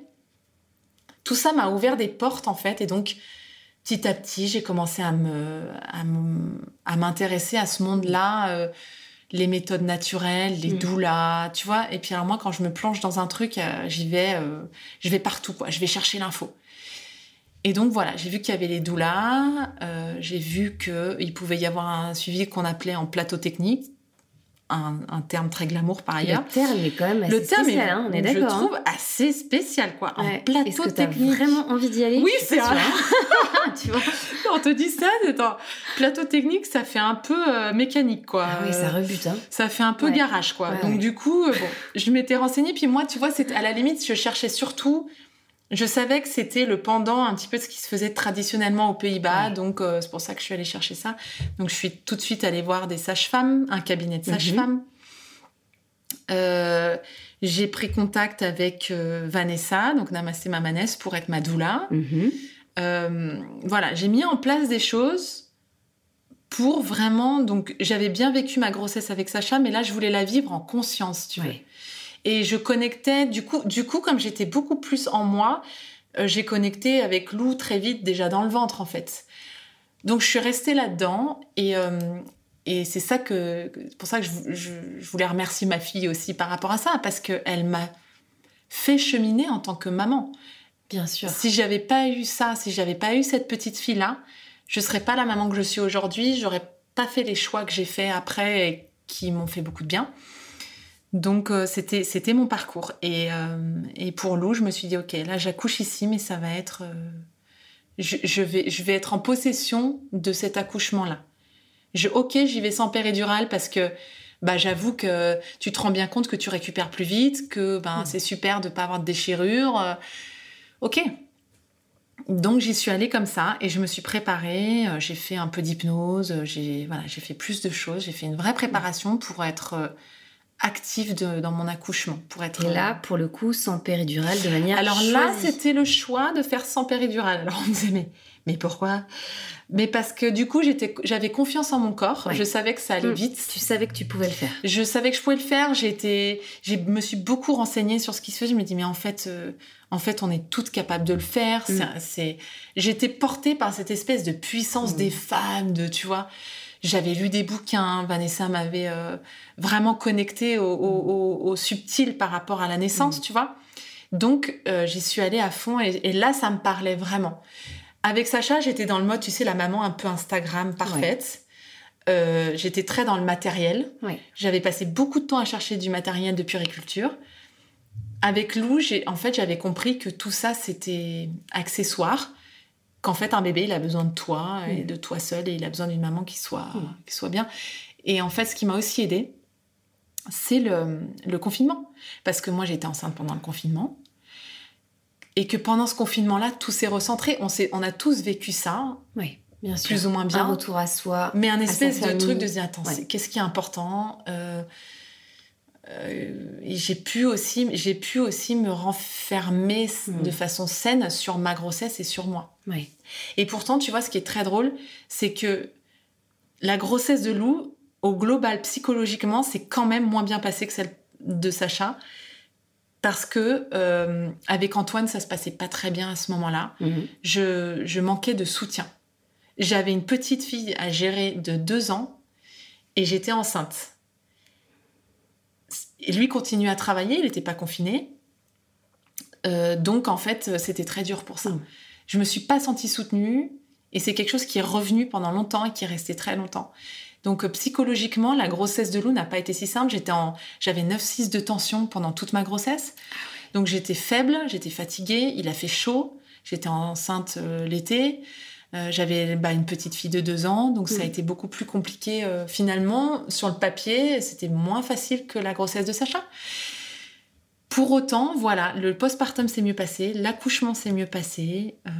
Speaker 2: Tout ça m'a ouvert des portes en fait. Et donc, petit à petit, j'ai commencé à me, à m'intéresser à ce monde-là. Euh, les méthodes naturelles, les mm. doulas, tu vois. Et puis alors moi, quand je me plonge dans un truc, euh, j'y vais, euh, je vais partout, quoi. Je vais chercher l'info. Et donc voilà, j'ai vu qu'il y avait les doulas, euh, j'ai vu qu'il pouvait y avoir un suivi qu'on appelait en plateau technique, un, terme très glamour par ailleurs.
Speaker 3: Le terme est quand même assez le terme spécial, hein, on est d'accord.
Speaker 2: Je hein. trouve assez spécial, quoi. Un plateau Est-ce que technique.
Speaker 3: As vraiment envie d'y aller?
Speaker 2: Oui, c'est vrai. [LAUGHS] tu vois? [LAUGHS] On te dit ça, attends, plateau technique, ça fait un peu euh, mécanique, quoi.
Speaker 3: Ah oui, ça rebute, hein.
Speaker 2: Ça fait un peu garage, quoi. Donc du coup, euh, bon, je m'étais renseignée, puis moi, tu vois, c'est à la limite, je cherchais surtout je savais que c'était le pendant un petit peu de ce qui se faisait traditionnellement aux Pays-Bas, donc euh, c'est pour ça que je suis allée chercher ça. Donc je suis tout de suite allée voir des sages-femmes, un cabinet de mhm. sages-femmes. Euh, j'ai pris contact avec euh, Vanessa, donc Namasté Mamanes, pour être ma doula. Mhm. voilà, j'ai mis en place des choses pour vraiment. Donc j'avais bien vécu ma grossesse avec Sacha, mais là je voulais la vivre en conscience, tu vois. Et je connectais, du coup, du coup comme j'étais beaucoup plus en moi, euh, j'ai connecté avec Lou très vite, déjà dans le ventre, en fait. Donc, je suis restée là-dedans. Et, euh, et c'est ça que, pour ça que je, je, voulais remercier ma fille aussi par rapport à ça, parce qu'elle m'a fait cheminer en tant que maman.
Speaker 3: Bien sûr.
Speaker 2: Si j'avais pas eu ça, si j'avais pas eu cette petite fille là, je serais pas la maman que je suis aujourd'hui. J'aurais pas fait les choix que j'ai fait après et qui m'ont fait beaucoup de bien. Donc euh, c'était c'était mon parcours et, euh, et, pour Lou, je me suis dit ok là j'accouche ici mais ça va être euh, je, vais je vais être en possession de cet accouchement là. Je ok j'y vais sans péridurale parce que bah j'avoue que tu te rends bien compte que tu récupères plus vite que ben mm. c'est super de pas avoir de déchirure. ok donc j'y suis allée comme ça et je me suis préparée, j'ai fait un peu d'hypnose, j'ai voilà, j'ai fait plus de choses, j'ai fait une vraie préparation pour être active dans mon accouchement, pour être
Speaker 3: Et là pour le coup sans péridurale de manière
Speaker 2: Alors là, c'était le choix de faire sans péridurale. Alors on me disait mais mais pourquoi? Mais parce que du coup, j'avais confiance en mon corps. Je savais que ça allait hmm. vite.
Speaker 3: Tu savais que tu pouvais le faire.
Speaker 2: Je savais que je pouvais le faire. J'ai je me suis beaucoup renseignée sur ce qui se fait. Je me dis, mais en fait, euh, en fait, on est toutes capables de le faire. Hmm. C'est, j'étais portée par cette espèce de puissance hmm. des femmes, de, tu vois. J'avais lu des bouquins. Vanessa m'avait euh, vraiment connectée au, subtil par rapport à la naissance, tu vois. Donc, euh, j'y suis allée à fond et, et là, ça me parlait vraiment. Avec Sacha, j'étais dans le mode, tu sais, la maman un peu Instagram parfaite. Euh, j'étais très dans le matériel. J'avais passé beaucoup de temps à chercher du matériel de puriculture. Avec Lou, en fait, j'avais compris que tout ça, c'était accessoire. Qu'en fait, un bébé, il a besoin de toi et de toi seul et il a besoin d'une maman qui soit, qui soit bien. Et en fait, ce qui m'a aussi aidé, c'est le, le confinement. Parce que moi, j'étais enceinte pendant le confinement. Et que pendant ce confinement-là, tout s'est recentré. On, on a tous vécu ça.
Speaker 3: Oui, bien sûr.
Speaker 2: Plus ou moins bien.
Speaker 3: Un retour à soi.
Speaker 2: Mais un espèce de truc de se dire, attends, qu'est-ce qui est important euh, euh, j'ai pu aussi j'ai pu aussi me renfermer hmm. de façon saine sur ma grossesse et sur moi.
Speaker 3: Oui.
Speaker 2: Et pourtant, tu vois, ce qui est très drôle, c'est que la grossesse de Lou, au global, psychologiquement, c'est quand même moins bien passé que celle de Sacha parce que euh, avec Antoine, ça se passait pas très bien à ce moment-là. Mhm. Je, manquais de soutien. J'avais une petite fille à gérer de deux ans et j'étais enceinte. Et lui continuait à travailler, il n'était pas confiné. Euh, donc en fait, c'était très dur pour ça. Mhm. Je me suis pas sentie soutenue et c'est quelque chose qui est revenu pendant longtemps et qui est resté très longtemps. Donc euh, psychologiquement, la grossesse de Lou n'a pas été si simple. J'étais en, j'avais 9-6 de tension pendant toute ma grossesse. Donc j'étais faible, j'étais fatiguée, il a fait chaud, j'étais enceinte euh, l'été. Euh, j'avais bah, une petite fille de deux ans, donc ça a été beaucoup plus compliqué finalement. Sur le papier, c'était moins facile que la grossesse de Sacha. Pour autant, voilà, le postpartum s'est mieux passé, l'accouchement s'est mieux passé.
Speaker 3: Euh,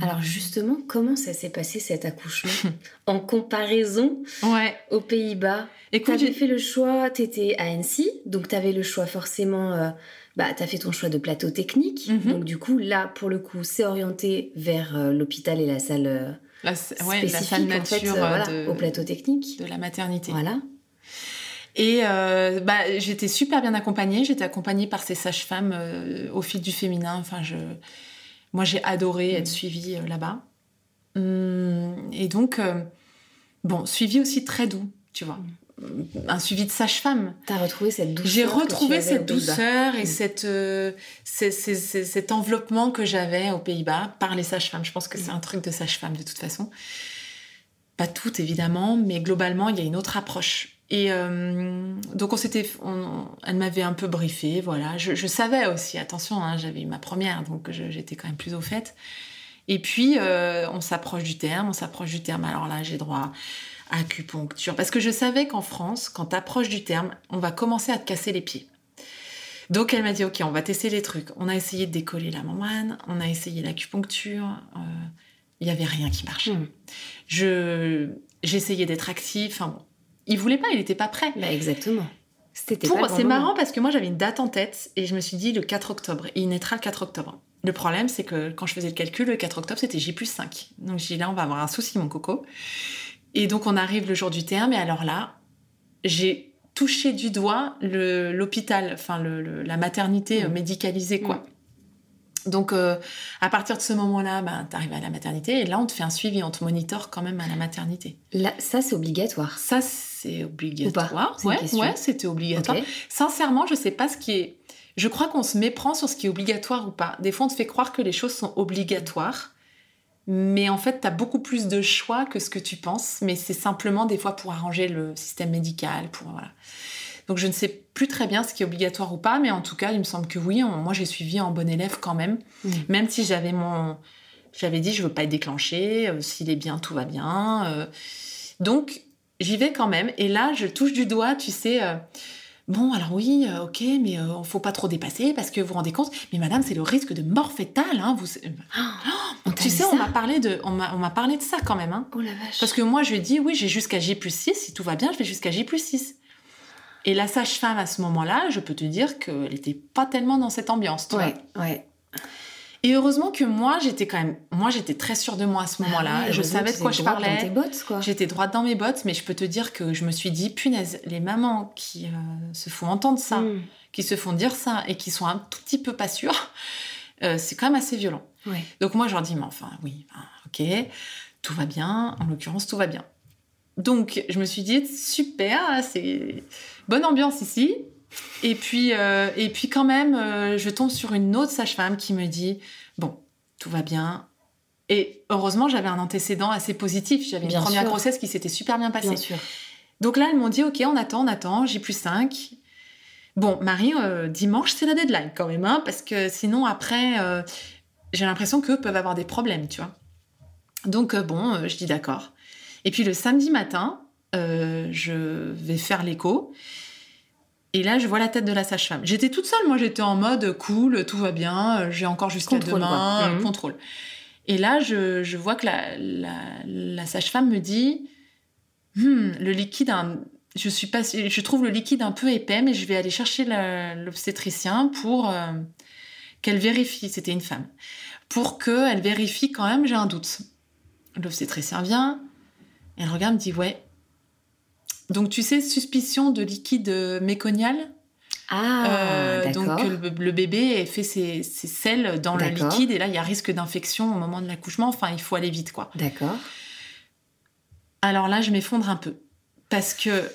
Speaker 3: Alors justement, comment ça s'est passé cet accouchement [LAUGHS] en comparaison
Speaker 2: ouais.
Speaker 3: aux Pays-Bas? Écoute, j'ai fait le choix, tu étais à Annecy, donc tu avais le choix forcément, euh, bah, tu as fait ton choix de plateau technique, mhm. donc du coup là, pour le coup, c'est orienté vers euh, l'hôpital et la salle...
Speaker 2: La, la salle nature
Speaker 3: au plateau technique.
Speaker 2: De la maternité.
Speaker 3: Voilà.
Speaker 2: Et euh, bah, j'étais super bien accompagnée. J'étais accompagnée par ces sages-femmes euh, au fil du féminin. Enfin, je... Moi, j'ai adoré être suivie euh, là-bas. Hum, et donc, bon, suivi aussi très doux, tu vois. Un suivi de sage-femme.
Speaker 3: T'as retrouvé cette douceur.
Speaker 2: J'ai retrouvé cette douceur et hum. cette, cet enveloppement que j'avais aux Pays-Bas par les sages-femmes. Je pense que c'est hum. un truc de sage-femme de toute façon. Pas toutes évidemment, mais globalement, il y a une autre approche. Et euh, donc on s'était, elle m'avait un peu briefé, voilà. Je, savais aussi, attention, hein, j'avais eu ma première, donc j'étais quand même plus au fait. Et puis euh, on s'approche du terme, on s'approche du terme. Alors là, j'ai droit à acupuncture, parce que je savais qu'en France, quand t'approches du terme, on va commencer à te casser les pieds. Donc elle m'a dit, ok, on va tester les trucs. On a essayé de décoller la membrane, on a essayé l'acupuncture. Euh, il n'y avait rien qui marchait. Mmh. Je, j'essayais d'être active. Enfin bon, il voulait pas, il était pas prêt.
Speaker 3: Bah exactement.
Speaker 2: C'est marrant parce que moi j'avais une date en tête et je me suis dit le 4 octobre. Il naîtra le 4 octobre. Le problème, c'est que quand je faisais le calcul, le 4 octobre, c'était J plus 5. Donc j'ai dit là, on va avoir un souci, mon coco. Et donc on arrive le jour du terme, et alors là, j'ai touché du doigt l'hôpital, enfin le, la maternité mm. médicalisée, quoi. Donc, euh, à partir de ce moment-là, ben, tu arrives à la maternité et là, on te fait un suivi, on te monitore quand même à la maternité.
Speaker 3: Là, ça, c'est obligatoire.
Speaker 2: Ça, c'est obligatoire. Ouais, ouais c'était obligatoire. Sincèrement, je sais pas ce qui est. Je crois qu'on se méprend sur ce qui est obligatoire ou pas. Des fois, on te fait croire que les choses sont obligatoires. Mais en fait, tu as beaucoup plus de choix que ce que tu penses. Mais c'est simplement des fois pour arranger le système médical. Pour, voilà. Donc je ne sais plus très bien ce qui est obligatoire ou pas, mais en tout cas, il me semble que oui. moi, j'ai suivi en bon élève quand même, mm. même si j'avais mon, j'avais dit je veux pas être déclenchée, euh, s'il est bien, tout va bien. Euh. donc j'y vais quand même. Et là, je touche du doigt, tu sais. Euh, bon, alors oui, ok, mais il ne faut pas trop dépasser parce que vous vous rendez compte, mais madame, c'est le risque de mort fétale. Hein, vous... Oh, [GASPS] tu sais, on m'a parlé de, on m'a parlé de ça quand même. Hein.
Speaker 3: Oh la vache.
Speaker 2: Parce que moi, je lui ai dit, oui, j'ai jusqu'à J plus 6, si tout va bien, je vais jusqu'à J plus 6. Et la sage-femme, à ce moment-là, je peux te dire qu'elle n'était pas tellement dans cette ambiance.
Speaker 3: Tu ouais, ouais.
Speaker 2: Et heureusement que moi, j'étais quand même, moi, j'étais très sûre de moi à ce ah moment-là. je savais de quoi je parlais.
Speaker 3: Dans tes bottes, quoi.
Speaker 2: J'étais droite dans mes bottes, mais je peux te dire que je me suis dit, punaise, les mamans qui euh, se font entendre ça, hmm. qui se font dire ça et qui sont un tout petit peu pas sûres, euh, c'est quand même assez violent. Donc moi, je leur dis, mais enfin, oui, ok, tout va bien. En l'occurrence, tout va bien. Donc, je me suis dit, super, c'est bonne ambiance ici. Et puis, euh, et puis quand même, euh, je tombe sur une autre sage-femme qui me dit, bon, tout va bien. Et heureusement, j'avais un antécédent assez positif. J'avais une première grossesse qui s'était super bien passée.
Speaker 3: sûr.
Speaker 2: Donc là, elles m'ont dit, OK, on attend, on attend, j'ai plus 5. Bon, Marie, euh, dimanche, c'est la deadline quand même, hein, parce que sinon, après, j'ai l'impression qu'eux peuvent avoir des problèmes, tu vois. Donc, bon, je dis d'accord. Et puis le samedi matin, je vais faire l'écho. Et là, je vois la tête de la sage-femme. J'étais toute seule, moi j'étais en mode cool, tout va bien, euh, j'ai encore jusqu'à demain, mhm. contrôle. Et là, je, vois que la, sage-femme me dit hmm, le liquide, je, suis pas, je trouve le liquide un peu épais, mais je vais aller chercher l'obstétricien pour euh, qu'elle vérifie. C'était une femme. Pour qu'elle vérifie quand même, j'ai un doute. L'obstétricien vient, elle regarde, me dit ouais. Donc tu sais, suspicion de liquide méconial.
Speaker 3: Ah, euh,
Speaker 2: donc le, bébé fait ses, ses selles dans le liquide et là il y a risque d'infection au moment de l'accouchement. Enfin, il faut aller vite quoi.
Speaker 3: D'accord.
Speaker 2: Alors là, je m'effondre un peu parce que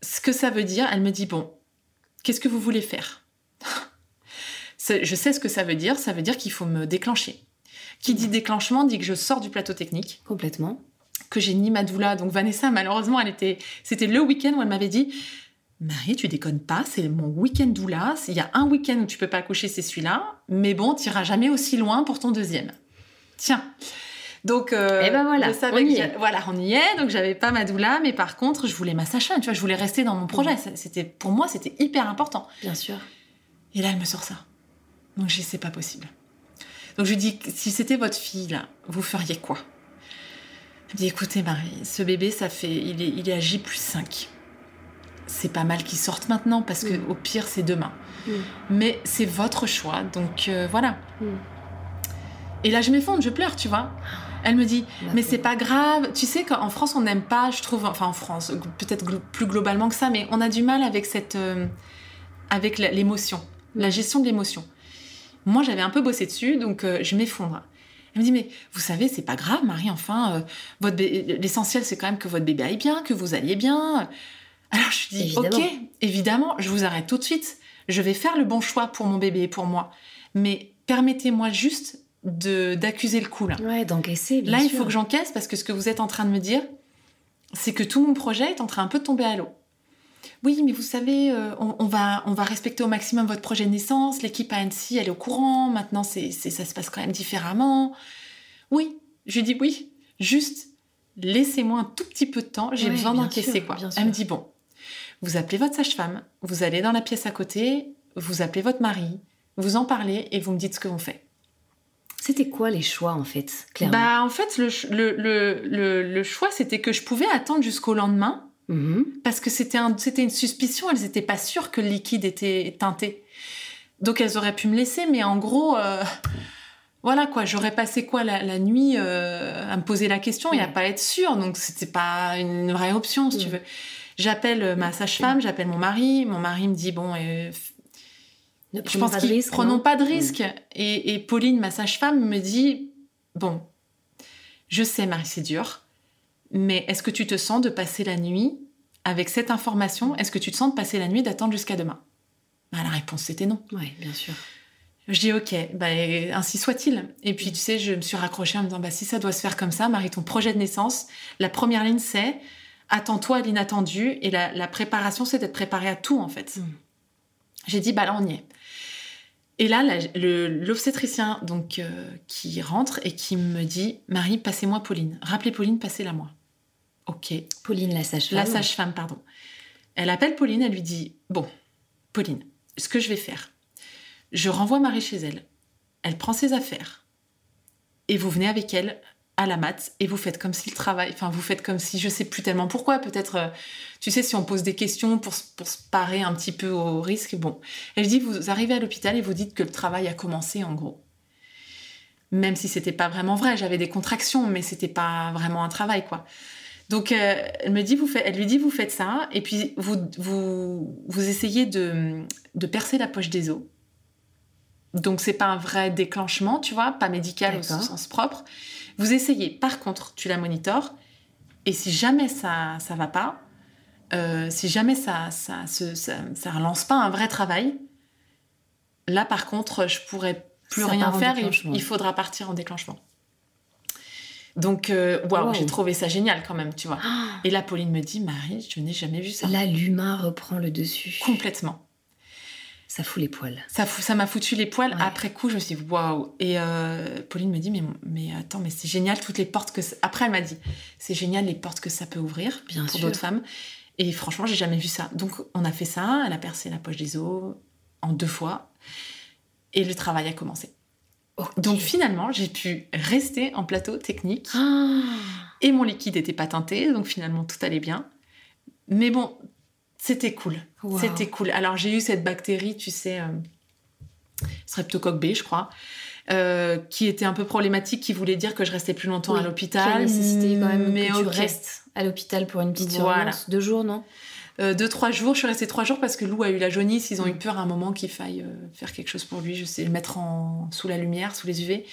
Speaker 2: ce que ça veut dire, elle me dit bon, qu'est-ce que vous voulez faire? [LAUGHS] Je sais ce que ça veut dire. Ça veut dire qu'il faut me déclencher. Qui dit déclenchement dit que je sors du plateau technique.
Speaker 3: Complètement
Speaker 2: que j'ai ni ma doula. Donc Vanessa, malheureusement, elle était, c'était le week-end où elle m'avait dit, Marie, tu déconnes pas, c'est mon week-end doula. Il y a un week-end où tu peux pas accoucher, c'est celui-là. Mais bon, tu iras jamais aussi loin pour ton deuxième. Tiens. Donc,
Speaker 3: euh, ben voilà, on y est.
Speaker 2: voilà, on y est. Donc, j'avais pas ma doula, mais par contre, je voulais ma sacha. Tu vois, je voulais rester dans mon projet. C'était pour moi, c'était hyper important.
Speaker 3: Bien sûr.
Speaker 2: Et là, elle me sort ça. Donc, je dis, c'est pas possible. Donc, je lui dis, si c'était votre fille là, vous feriez quoi? Elle dit écoutez Marie, ce bébé, ça fait, il est, il est à J plus 5. C'est pas mal qu'il sorte maintenant parce que au pire c'est demain. Mais c'est votre choix, donc euh, voilà. Et là je m'effondre, je pleure, tu vois. Elle me dit, mais c'est pas grave. Tu sais qu'en France, on n'aime pas, je trouve, enfin en France, peut-être plus globalement que ça, mais on a du mal avec cette, euh, avec l'émotion, la gestion de l'émotion. Moi, j'avais un peu bossé dessus, donc euh, je m'effondre. Elle me dit, mais vous savez, c'est pas grave, Marie, enfin, euh, votre l'essentiel, c'est quand même que votre bébé aille bien, que vous alliez bien. Alors je dis, ok, évidemment, je vous arrête tout de suite. Je vais faire le bon choix pour mon bébé et pour moi. Mais permettez-moi juste de d'accuser le coup là.
Speaker 3: Ouais, d'encaisser.
Speaker 2: Là, il faut que j'encaisse parce que ce que vous êtes en train de me dire, c'est que tout mon projet est en train un peu de tomber à l'eau. Oui, mais vous savez, euh, on, va, on va respecter au maximum votre projet de naissance. L'équipe à Annecy, elle est au courant. Maintenant, c'est, ça se passe quand même différemment. Oui, je dis oui. Juste, laissez-moi un tout petit peu de temps. J'ai besoin d'encaisser, quoi. Elle me dit, bon, vous appelez votre sage-femme, vous allez dans la pièce à côté, vous appelez votre mari, vous en parlez et vous me dites ce que vous faites.
Speaker 3: C'était quoi les choix en fait, clairement?
Speaker 2: Bah en fait le, le, le choix c'était que je pouvais attendre jusqu'au lendemain Mhm. Parce que c'était une suspicion, elles n'étaient pas sûres que le liquide était teinté. Donc elles auraient pu me laisser, mais en gros, euh, voilà quoi, j'aurais passé quoi la, nuit euh, à me poser la question et à pas être sûre, donc c'était pas une vraie option si tu veux. J'appelle ma sage-femme, j'appelle mon mari, mon mari me dit bon,
Speaker 3: Ne je pense qu'ils
Speaker 2: prenons pas de risque. Et, Pauline, ma sage-femme, me dit Bon, je sais, Marie, c'est dur, mais est-ce que tu te sens de passer la nuit avec cette information? Est-ce que tu te sens de passer la nuit d'attendre jusqu'à demain? Bah, La réponse, c'était non.
Speaker 3: Oui, bien sûr.
Speaker 2: Je dis ok, bah, ainsi soit-il. Et puis tu sais, je me suis raccrochée en me disant bah, si ça doit se faire comme ça, Marie, ton projet de naissance, la première ligne c'est attends-toi à l'inattendu et la, préparation c'est d'être préparé à tout en fait. Mm. J'ai dit bah là on y est. Et là, l'obstétricien donc euh, qui rentre et qui me dit Marie, passez-moi Pauline. Rappelez Pauline, passez-la moi. Ok.
Speaker 3: Pauline, la sage-femme.
Speaker 2: La sage-femme, pardon. Elle appelle Pauline, elle lui dit Bon, Pauline, ce que je vais faire, je renvoie Marie chez elle. Elle prend ses affaires. Et vous venez avec elle à la mat et vous faites comme si le travail, enfin vous faites comme si je sais plus tellement pourquoi, peut-être, euh, tu sais, si on pose des questions pour, pour se parer un petit peu au risque, bon. Elle dit, vous arrivez à l'hôpital et vous dites que le travail a commencé en gros. Même si c'était pas vraiment vrai, j'avais des contractions, mais c'était pas vraiment un travail quoi. Donc euh, elle me dit, vous elle lui dit, vous faites ça et puis vous vous, vous essayez de, de percer la poche des os. Donc c'est pas un vrai déclenchement, tu vois, pas médical au sens propre. Vous essayez. Par contre, tu la monitores. Et si jamais ça ça va pas, euh, si jamais ça ça, ça relance pas un vrai travail, là par contre, je pourrais plus rien faire. Et il faudra partir en déclenchement. Donc, euh, waouh, j'ai trouvé ça génial quand même, tu vois. Ah. Et là, Pauline me dit, Marie, je n'ai jamais vu ça.
Speaker 3: Là, l'humain reprend le dessus.
Speaker 2: Complètement.
Speaker 3: Ça fout les poils.
Speaker 2: Ça ça m'a foutu les poils. Après coup, je me suis dit waouh. Et euh, Pauline me dit mais mais attends, mais c'est génial toutes les portes que. Après, elle m'a dit c'est génial les portes que ça peut ouvrir Bien pour d'autres femmes. Et franchement, j'ai jamais vu ça. Donc, on a fait ça. Elle a percé la poche des os en deux fois, et le travail a commencé. Donc finalement, j'ai pu rester en plateau technique. Ah. Et mon liquide était pas teinté, donc finalement tout allait bien. Mais bon, c'était cool. C'était cool. Alors j'ai eu cette bactérie, tu sais, euh, Streptocoque B, je crois, euh, qui était un peu problématique, qui voulait dire que je restais plus longtemps à l'hôpital.
Speaker 3: nécessité quand même mais que tu restes à l'hôpital pour une petite voilà. Deux jours, non?
Speaker 2: Euh, deux, trois jours. Je suis restée trois jours parce que Lou a eu la jaunisse. Ils ont eu mm. peur à un moment qu'il faille faire quelque chose pour lui. Je sais, le mettre en, sous la lumière, sous les UV.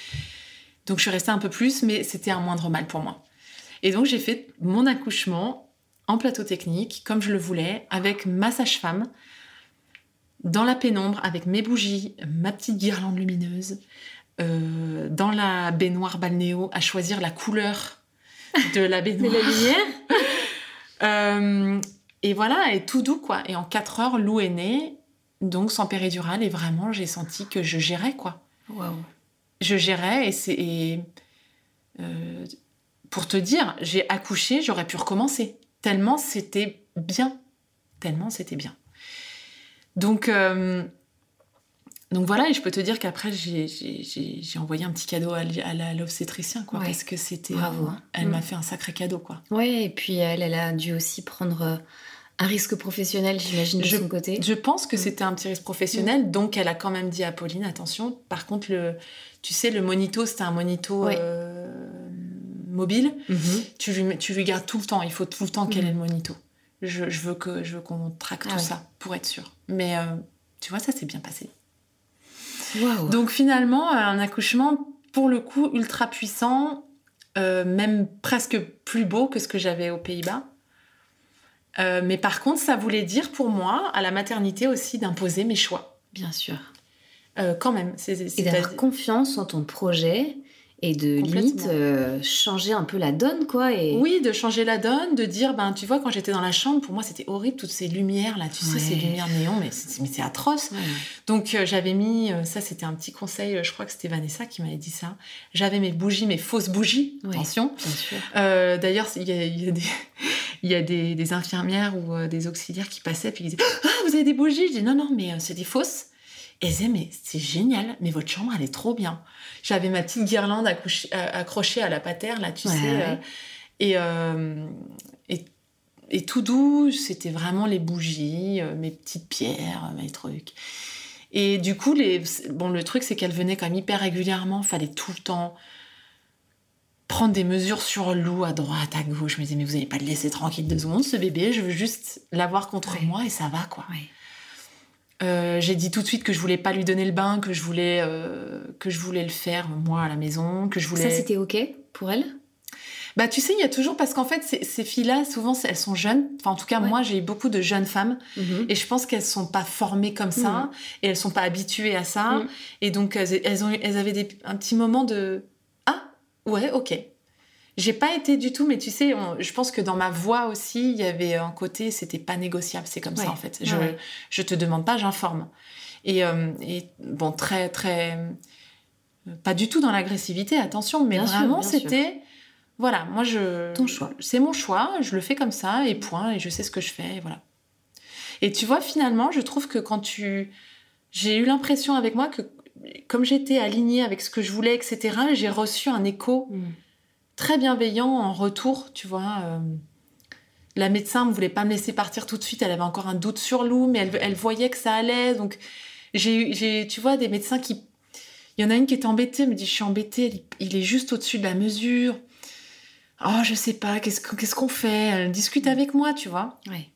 Speaker 2: Donc je suis restée un peu plus, mais c'était un moindre mal pour moi. Et donc j'ai fait mon accouchement en plateau technique, comme je le voulais, avec ma sage-femme, dans la pénombre, avec mes bougies, ma petite guirlande lumineuse, euh, dans la baignoire balnéo, à choisir la couleur de la baignoire. [LAUGHS]
Speaker 3: de la lumière [LAUGHS]
Speaker 2: euh, Et voilà, et tout doux, quoi. Et en 4 heures, Lou est né, donc sans péridurale, et vraiment, j'ai senti que je gérais, quoi.
Speaker 3: Wow.
Speaker 2: Je gérais, et c'est... Euh, pour te dire, j'ai accouché, j'aurais pu recommencer tellement c'était bien. Tellement c'était bien. Donc, euh, donc voilà, et je peux te dire qu'après, j'ai envoyé un petit cadeau à, l'obstétricien, quoi, parce que c'était. Bravo. Hein. elle m'a mm. fait un sacré cadeau, quoi.
Speaker 3: Oui, et puis elle, elle a dû aussi prendre euh, un risque professionnel, j'imagine, de son côté.
Speaker 2: Je pense que mm. c'était un petit risque professionnel, mm. donc elle a quand même dit à Pauline, attention, par contre, le, tu sais, le monito, c'était un monito euh, mobile, mhm. tu, lui, tu lui gardes tout le temps. Il faut tout le temps qu'elle ait le mhm. monito. Je, veux que je veux qu'on traque tout ah ça pour être sûr. Mais euh, tu vois, ça s'est bien passé. Donc finalement, un accouchement, pour le coup, ultra puissant, euh, même presque plus beau que ce que j'avais aux Pays-Bas. Euh, mais par contre, ça voulait dire pour moi, à la maternité aussi, d'imposer mes choix.
Speaker 3: Bien sûr.
Speaker 2: quand même.
Speaker 3: C'est, et d'avoir confiance en ton projet et de limite euh, changer un peu la donne quoi et
Speaker 2: oui de changer la donne de dire ben tu vois quand j'étais dans la chambre pour moi c'était horrible toutes ces lumières là tu sais ces lumières néons mais c'est atroce. Donc euh, j'avais mis euh, ça c'était un petit conseil je crois que c'était Vanessa qui m'avait dit ça. J'avais mes bougies mes fausses bougies attention. d'ailleurs il y a des il y a des, des infirmières ou des auxiliaires qui passaient puis ils disaient ah vous avez des bougies je dis non non mais c'est des fausses et elle mais c'est génial, mais votre chambre, elle est trop bien. J'avais ma petite guirlande accrochée à la patère, là, tu sais. Euh, euh, et, et, tout doux, c'était vraiment les bougies, euh, mes petites pierres, mes trucs. Et du coup, les, bon, le truc, c'est qu'elle venait quand même hyper régulièrement, fallait tout le temps prendre des mesures sur Lou à droite, à gauche. Je me disais, mais vous n'allez pas le laisser tranquille deux secondes, ce bébé, je veux juste l'avoir contre moi et ça va, quoi. Euh, j'ai dit tout de suite que je voulais pas lui donner le bain, que je voulais euh, que je voulais le faire moi à la maison, que je voulais.
Speaker 3: Ça c'était ok pour elle?
Speaker 2: Bah tu sais, il y a toujours parce qu'en fait ces, filles-là, souvent elles sont jeunes. Enfin en tout cas moi j'ai eu beaucoup de jeunes femmes mhm. et je pense qu'elles sont pas formées comme ça mhm. et elles sont pas habituées à ça mhm. et donc elles, ont elles avaient des, un petit moment de ouais ok j'ai pas été du tout, mais tu sais, je pense que dans ma voix aussi, il y avait un côté, c'était pas négociable. C'est comme ça en fait. Je, je te demande pas, j'informe. Et, euh, et, bon, très très, pas du tout dans l'agressivité, attention, mais vraiment c'était, voilà, moi je,
Speaker 3: ton choix,
Speaker 2: c'est mon choix, je le fais comme ça et point, et je sais ce que je fais, et voilà. Et tu vois, finalement, je trouve que quand tu, j'ai eu l'impression avec moi que comme j'étais alignée avec ce que je voulais, etc., j'ai reçu un écho. Mm très bienveillant en retour, tu vois. Euh, la médecin ne voulait pas me laisser partir tout de suite, elle avait encore un doute sur Lou, mais elle, voyait que ça allait. Donc, j'ai, tu vois, des médecins qui. Il y en a une qui était embêtée, elle me dit Je suis embêtée, il est juste au-dessus de la mesure. Oh, je sais pas, qu'est-ce, qu'est-ce qu'on fait? Elle discute avec moi, tu vois.
Speaker 3: Ouais.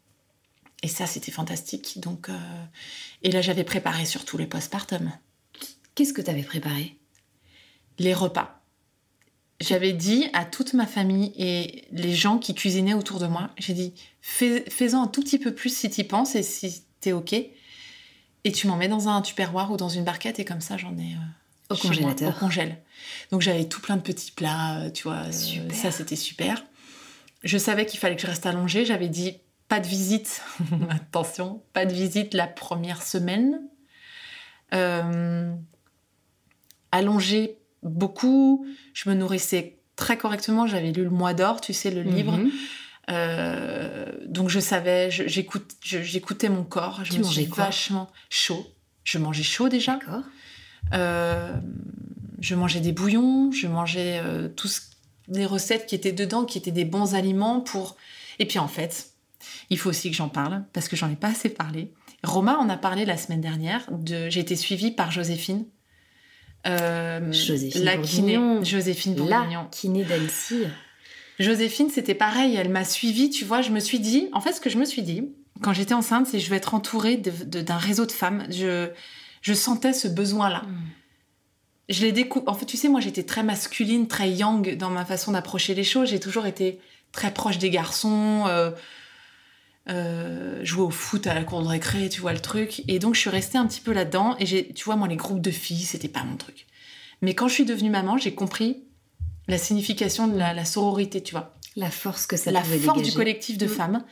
Speaker 2: Et ça, c'était fantastique. Donc, euh, Et là, j'avais préparé surtout les postpartum.
Speaker 3: Qu'est-ce que tu avais préparé?
Speaker 2: Les repas j'avais dit à toute ma famille et les gens qui cuisinaient autour de moi, j'ai dit fais-en un tout petit peu plus si t'y penses et si t'es ok. Et tu m'en mets dans un tupperware ou dans une barquette et comme ça j'en ai
Speaker 3: euh, au congélateur.
Speaker 2: au congèle. Donc j'avais tout plein de petits plats, euh, tu vois. Euh, ça c'était super. Je savais qu'il fallait que je reste allongée. J'avais dit pas de visite. [LAUGHS] Attention, pas de visite la première semaine. Allongée beaucoup. Je me nourrissais très correctement. J'avais lu le Mois d'or, tu sais, le livre. Mhm. Euh, donc je savais, j'écoutais mon corps. Je
Speaker 3: tu
Speaker 2: me
Speaker 3: mangeais
Speaker 2: vachement chaud. Je mangeais chaud déjà. Euh, je mangeais des bouillons. Je mangeais euh, tous des recettes qui étaient dedans, qui étaient des bons aliments pour. Et puis en fait, il faut aussi que j'en parle parce que j'en ai pas assez parlé. Roma en a parlé la semaine dernière. De... J'ai été suivie par Joséphine
Speaker 3: euh, Joséphine
Speaker 2: la kiné, Joséphine
Speaker 3: Bourguignon. La kiné d'Annecy.
Speaker 2: Joséphine, c'était pareil, elle m'a suivie, tu vois, je me suis dit, en fait, ce que je me suis dit, quand j'étais enceinte, c'est je vais être entourée d'un réseau de femmes. Je, je sentais ce besoin-là. Hmm. Je l'ai découvert. En fait, tu sais, moi, j'étais très masculine, très yang dans ma façon d'approcher les choses. J'ai toujours été très proche des garçons. Euh, euh, jouer au foot à la cour de récré, tu vois le truc. Et donc je suis restée un petit peu là-dedans. Et j'ai, tu vois, moi les groupes de filles, c'était pas mon truc. Mais quand je suis devenue maman, j'ai compris la signification de la, sororité, tu vois.
Speaker 3: La force que ça
Speaker 2: La force du collectif de mm. femmes.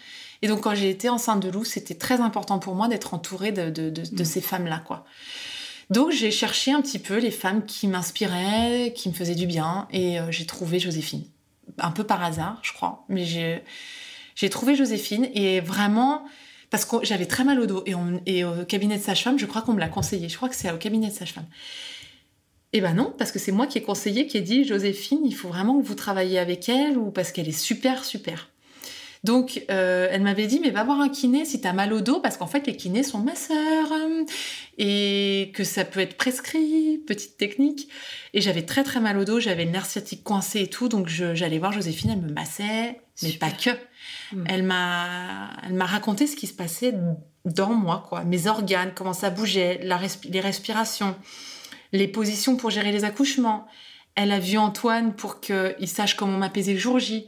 Speaker 2: Et donc quand j'ai été enceinte de Lou, c'était très important pour moi d'être entourée de, de, mm. ces femmes-là, quoi. Donc j'ai cherché un petit peu les femmes qui m'inspiraient, qui me faisaient du bien, et euh, j'ai trouvé Joséphine. Un peu par hasard, je crois, mais j'ai j'ai trouvé Joséphine et vraiment, parce que j'avais très mal au dos et, au cabinet de sage-femme, je crois qu'on me l'a conseillé. Je crois que c'est au cabinet de sage-femme. Eh ben non, parce que c'est moi qui ai conseillé, qui ai dit Joséphine, il faut vraiment que vous travailliez avec elle ou parce qu'elle est super, super. Donc, euh, elle m'avait dit, mais va voir un kiné si t'as mal au dos, parce qu'en fait, les kinés sont masseurs et que ça peut être prescrit, petite technique. Et j'avais très très mal au dos, j'avais le nerf sciatique coincé et tout, donc j'allais voir Joséphine, elle me massait, mais pas que. Mm. Elle m'a, elle m'a raconté ce qui se passait dans moi, quoi, mes organes, comment ça bougeait, la les respirations, les positions pour gérer les accouchements. Elle a vu Antoine pour qu'il sache comment m'apaiser le jour J.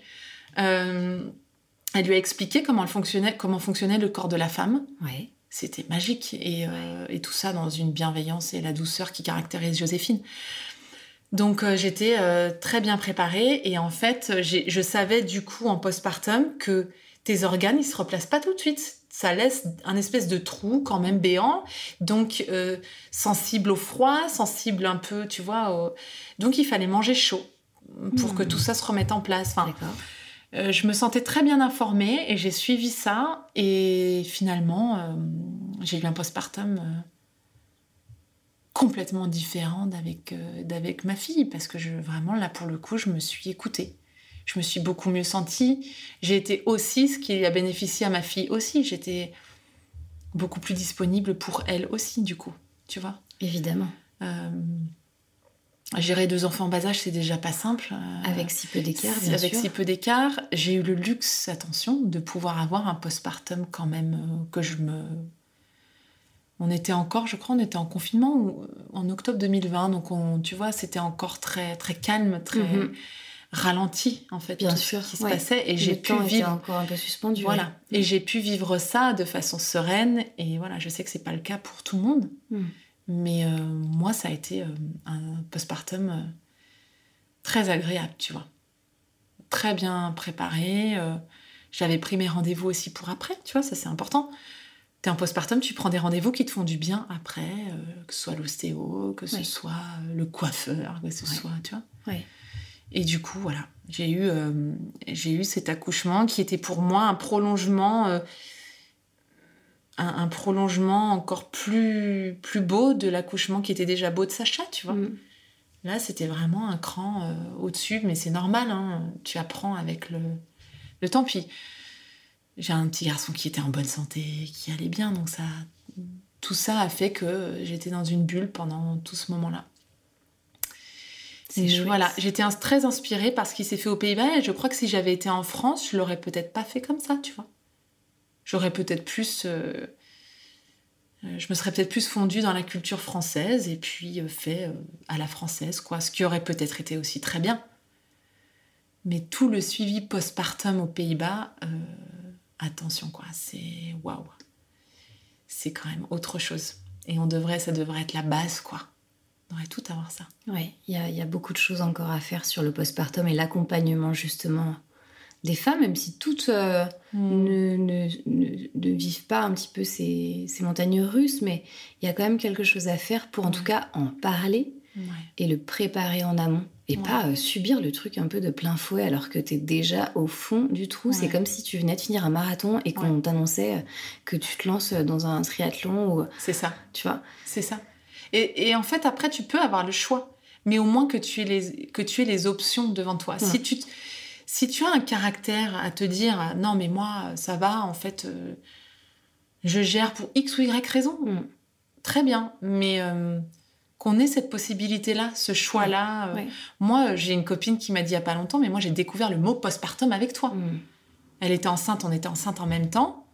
Speaker 2: Euh, elle lui a expliqué comment, fonctionnait, comment fonctionnait le corps de la femme.
Speaker 3: Ouais.
Speaker 2: C'était magique. Et, euh, et, tout ça dans une bienveillance et la douceur qui caractérise Joséphine. Donc euh, j'étais euh, très bien préparée et en fait je savais du coup en postpartum que tes organes ils se replacent pas tout de suite. Ça laisse un espèce de trou quand même béant, donc euh, sensible au froid, sensible un peu, tu vois. Donc il fallait manger chaud pour que hmm. tout ça se remette en place. Enfin, je me sentais très bien informée et j'ai suivi ça et finalement j'ai eu un postpartum complètement différent d'avec euh, d'avec ma fille parce que je vraiment là pour le coup je me suis écoutée. Je me suis beaucoup mieux sentie. J'ai été aussi ce qui a bénéficié à ma fille aussi j'étais beaucoup plus disponible pour elle aussi du coup tu vois.
Speaker 3: Évidemment.
Speaker 2: Euh, gérer deux enfants en bas âge c'est déjà pas simple euh,
Speaker 3: avec si peu d'écart bien
Speaker 2: avec si peu d'écart. J'ai eu le luxe attention de pouvoir avoir un postpartum quand même que je me on était encore, je crois, on était en confinement en octobre 2020, donc on, tu vois, c'était encore très très calme, très mhm. ralenti en fait,
Speaker 3: bien sûr,
Speaker 2: ce qui se passait, et j'ai pu vivre
Speaker 3: encore un peu suspendu.
Speaker 2: Voilà, et j'ai pu vivre ça de façon sereine, et voilà, je sais que c'est pas le cas pour tout le monde, mm. mais euh, moi, ça a été euh, un postpartum euh, très agréable, tu vois, très bien préparé. J'avais pris mes rendez-vous aussi pour après, tu vois, ça c'est important t'es en postpartum, tu prends des rendez-vous qui te font du bien après, euh, que ce soit l'ostéo, que ce soit euh, le coiffeur, que ce soit, tu vois. Et du coup, voilà, j'ai eu, euh, j'ai eu cet accouchement qui était pour moi un prolongement, un, prolongement encore plus, plus beau de l'accouchement qui était déjà beau de Sacha, tu vois. Mm. Là, c'était vraiment un cran au-dessus, mais c'est normal, hein, tu apprends avec le, le temps. Puis, j'ai un petit garçon qui était en bonne santé, qui allait bien, donc ça, tout ça a fait que j'étais dans une bulle pendant tout ce moment-là. voilà, j'étais très inspirée par ce qui s'est fait aux Pays-Bas et je crois que si j'avais été en France, je l'aurais peut-être pas fait comme ça, tu vois. J'aurais peut-être plus, euh, euh, je me serais peut-être plus fondue dans la culture française et puis euh, fait à la française, quoi. Ce qui aurait peut-être été aussi très bien. Mais tout le suivi postpartum aux Pays-Bas, attention quoi, c'est waouh. C'est quand même autre chose. Et on devrait, ça devrait être la base quoi. On devrait tout avoir ça.
Speaker 3: Oui, il y, a beaucoup de choses encore à faire sur le postpartum et l'accompagnement justement des femmes, même si toutes euh, hmm. ne, ne, vivent pas un petit peu ces, ces montagnes russes, mais il y a quand même quelque chose à faire pour en tout cas en parler et le préparer en amont et pas euh, subir le truc un peu de plein fouet alors que tu es déjà au fond du trou. C'est comme si tu venais de finir un marathon et qu'on t'annonçait euh, que tu te lances dans un triathlon. Ou...
Speaker 2: C'est ça.
Speaker 3: Tu vois
Speaker 2: C'est ça. Et, en fait, après, tu peux avoir le choix, mais au moins que tu aies les, que tu aies les options devant toi. Si, tu, si tu as un caractère à te dire non, mais moi, ça va, en fait, euh, je gère pour X ou Y raison, mm. très bien, mais qu'on ait cette possibilité-là, ce choix-là. Euh. Moi, j'ai une copine qui m'a dit il n'y a pas longtemps, mais moi j'ai découvert le mot postpartum avec toi. Mm. Elle était enceinte, on était enceinte en même temps.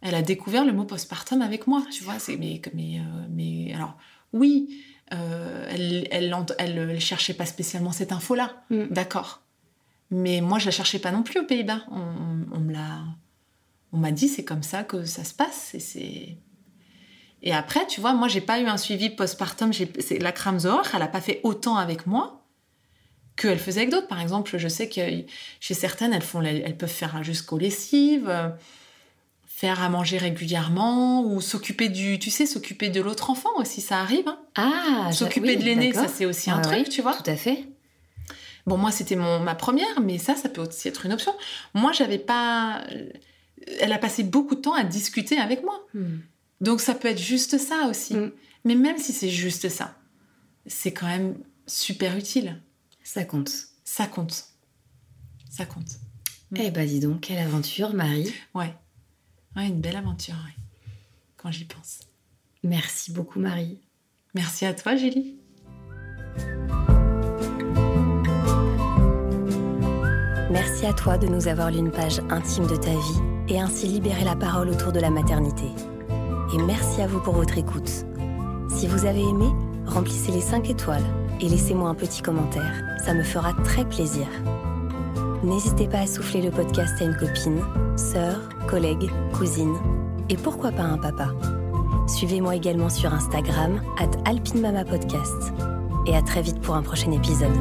Speaker 2: Elle a découvert le mot postpartum avec moi, tu vois. C'est mais mais euh, mais alors oui, euh, elle, elle, elle, cherchait pas spécialement cette info-là, mm. d'accord. Mais moi je la cherchais pas non plus aux Pays-Bas. On, on me l'a, on m'a dit c'est comme ça que ça se passe et c'est et après, tu vois, moi, j'ai pas eu un suivi postpartum. C'est la Kramzor, elle a pas fait autant avec moi qu'elle faisait avec d'autres. Par exemple, je sais que chez certaines, elles, font, elles peuvent faire jusqu'aux lessives, euh, faire à manger régulièrement ou s'occuper du, tu sais, s'occuper de l'autre enfant aussi, ça arrive. Hein.
Speaker 3: Ah,
Speaker 2: s'occuper de l'aîné, ça c'est aussi un truc, tu vois.
Speaker 3: Tout à fait.
Speaker 2: Bon, moi, c'était ma première, mais ça, ça peut aussi être une option. Moi, j'avais pas. Elle a passé beaucoup de temps à discuter avec moi. Hmm. Donc ça peut être juste ça aussi. Mm. Mais même si c'est juste ça, c'est quand même super utile.
Speaker 3: Ça compte.
Speaker 2: Ça compte. Ça compte.
Speaker 3: Eh bah dis donc, quelle aventure, Marie.
Speaker 2: Ouais. Ouais, une belle aventure, ouais. Quand j'y pense.
Speaker 3: Merci beaucoup, Marie.
Speaker 2: Merci à toi, Julie.
Speaker 1: Merci à toi de nous avoir lu une page intime de ta vie et ainsi libérer la parole autour de la maternité et merci à vous pour votre écoute. Si vous avez aimé, remplissez les 5 étoiles et laissez-moi un petit commentaire, ça me fera très plaisir. N'hésitez pas à souffler le podcast à une copine, sœur, collègue, cousine et pourquoi pas un papa. Suivez-moi également sur Instagram, at alpinemamapodcast. Et à très vite pour un prochain épisode.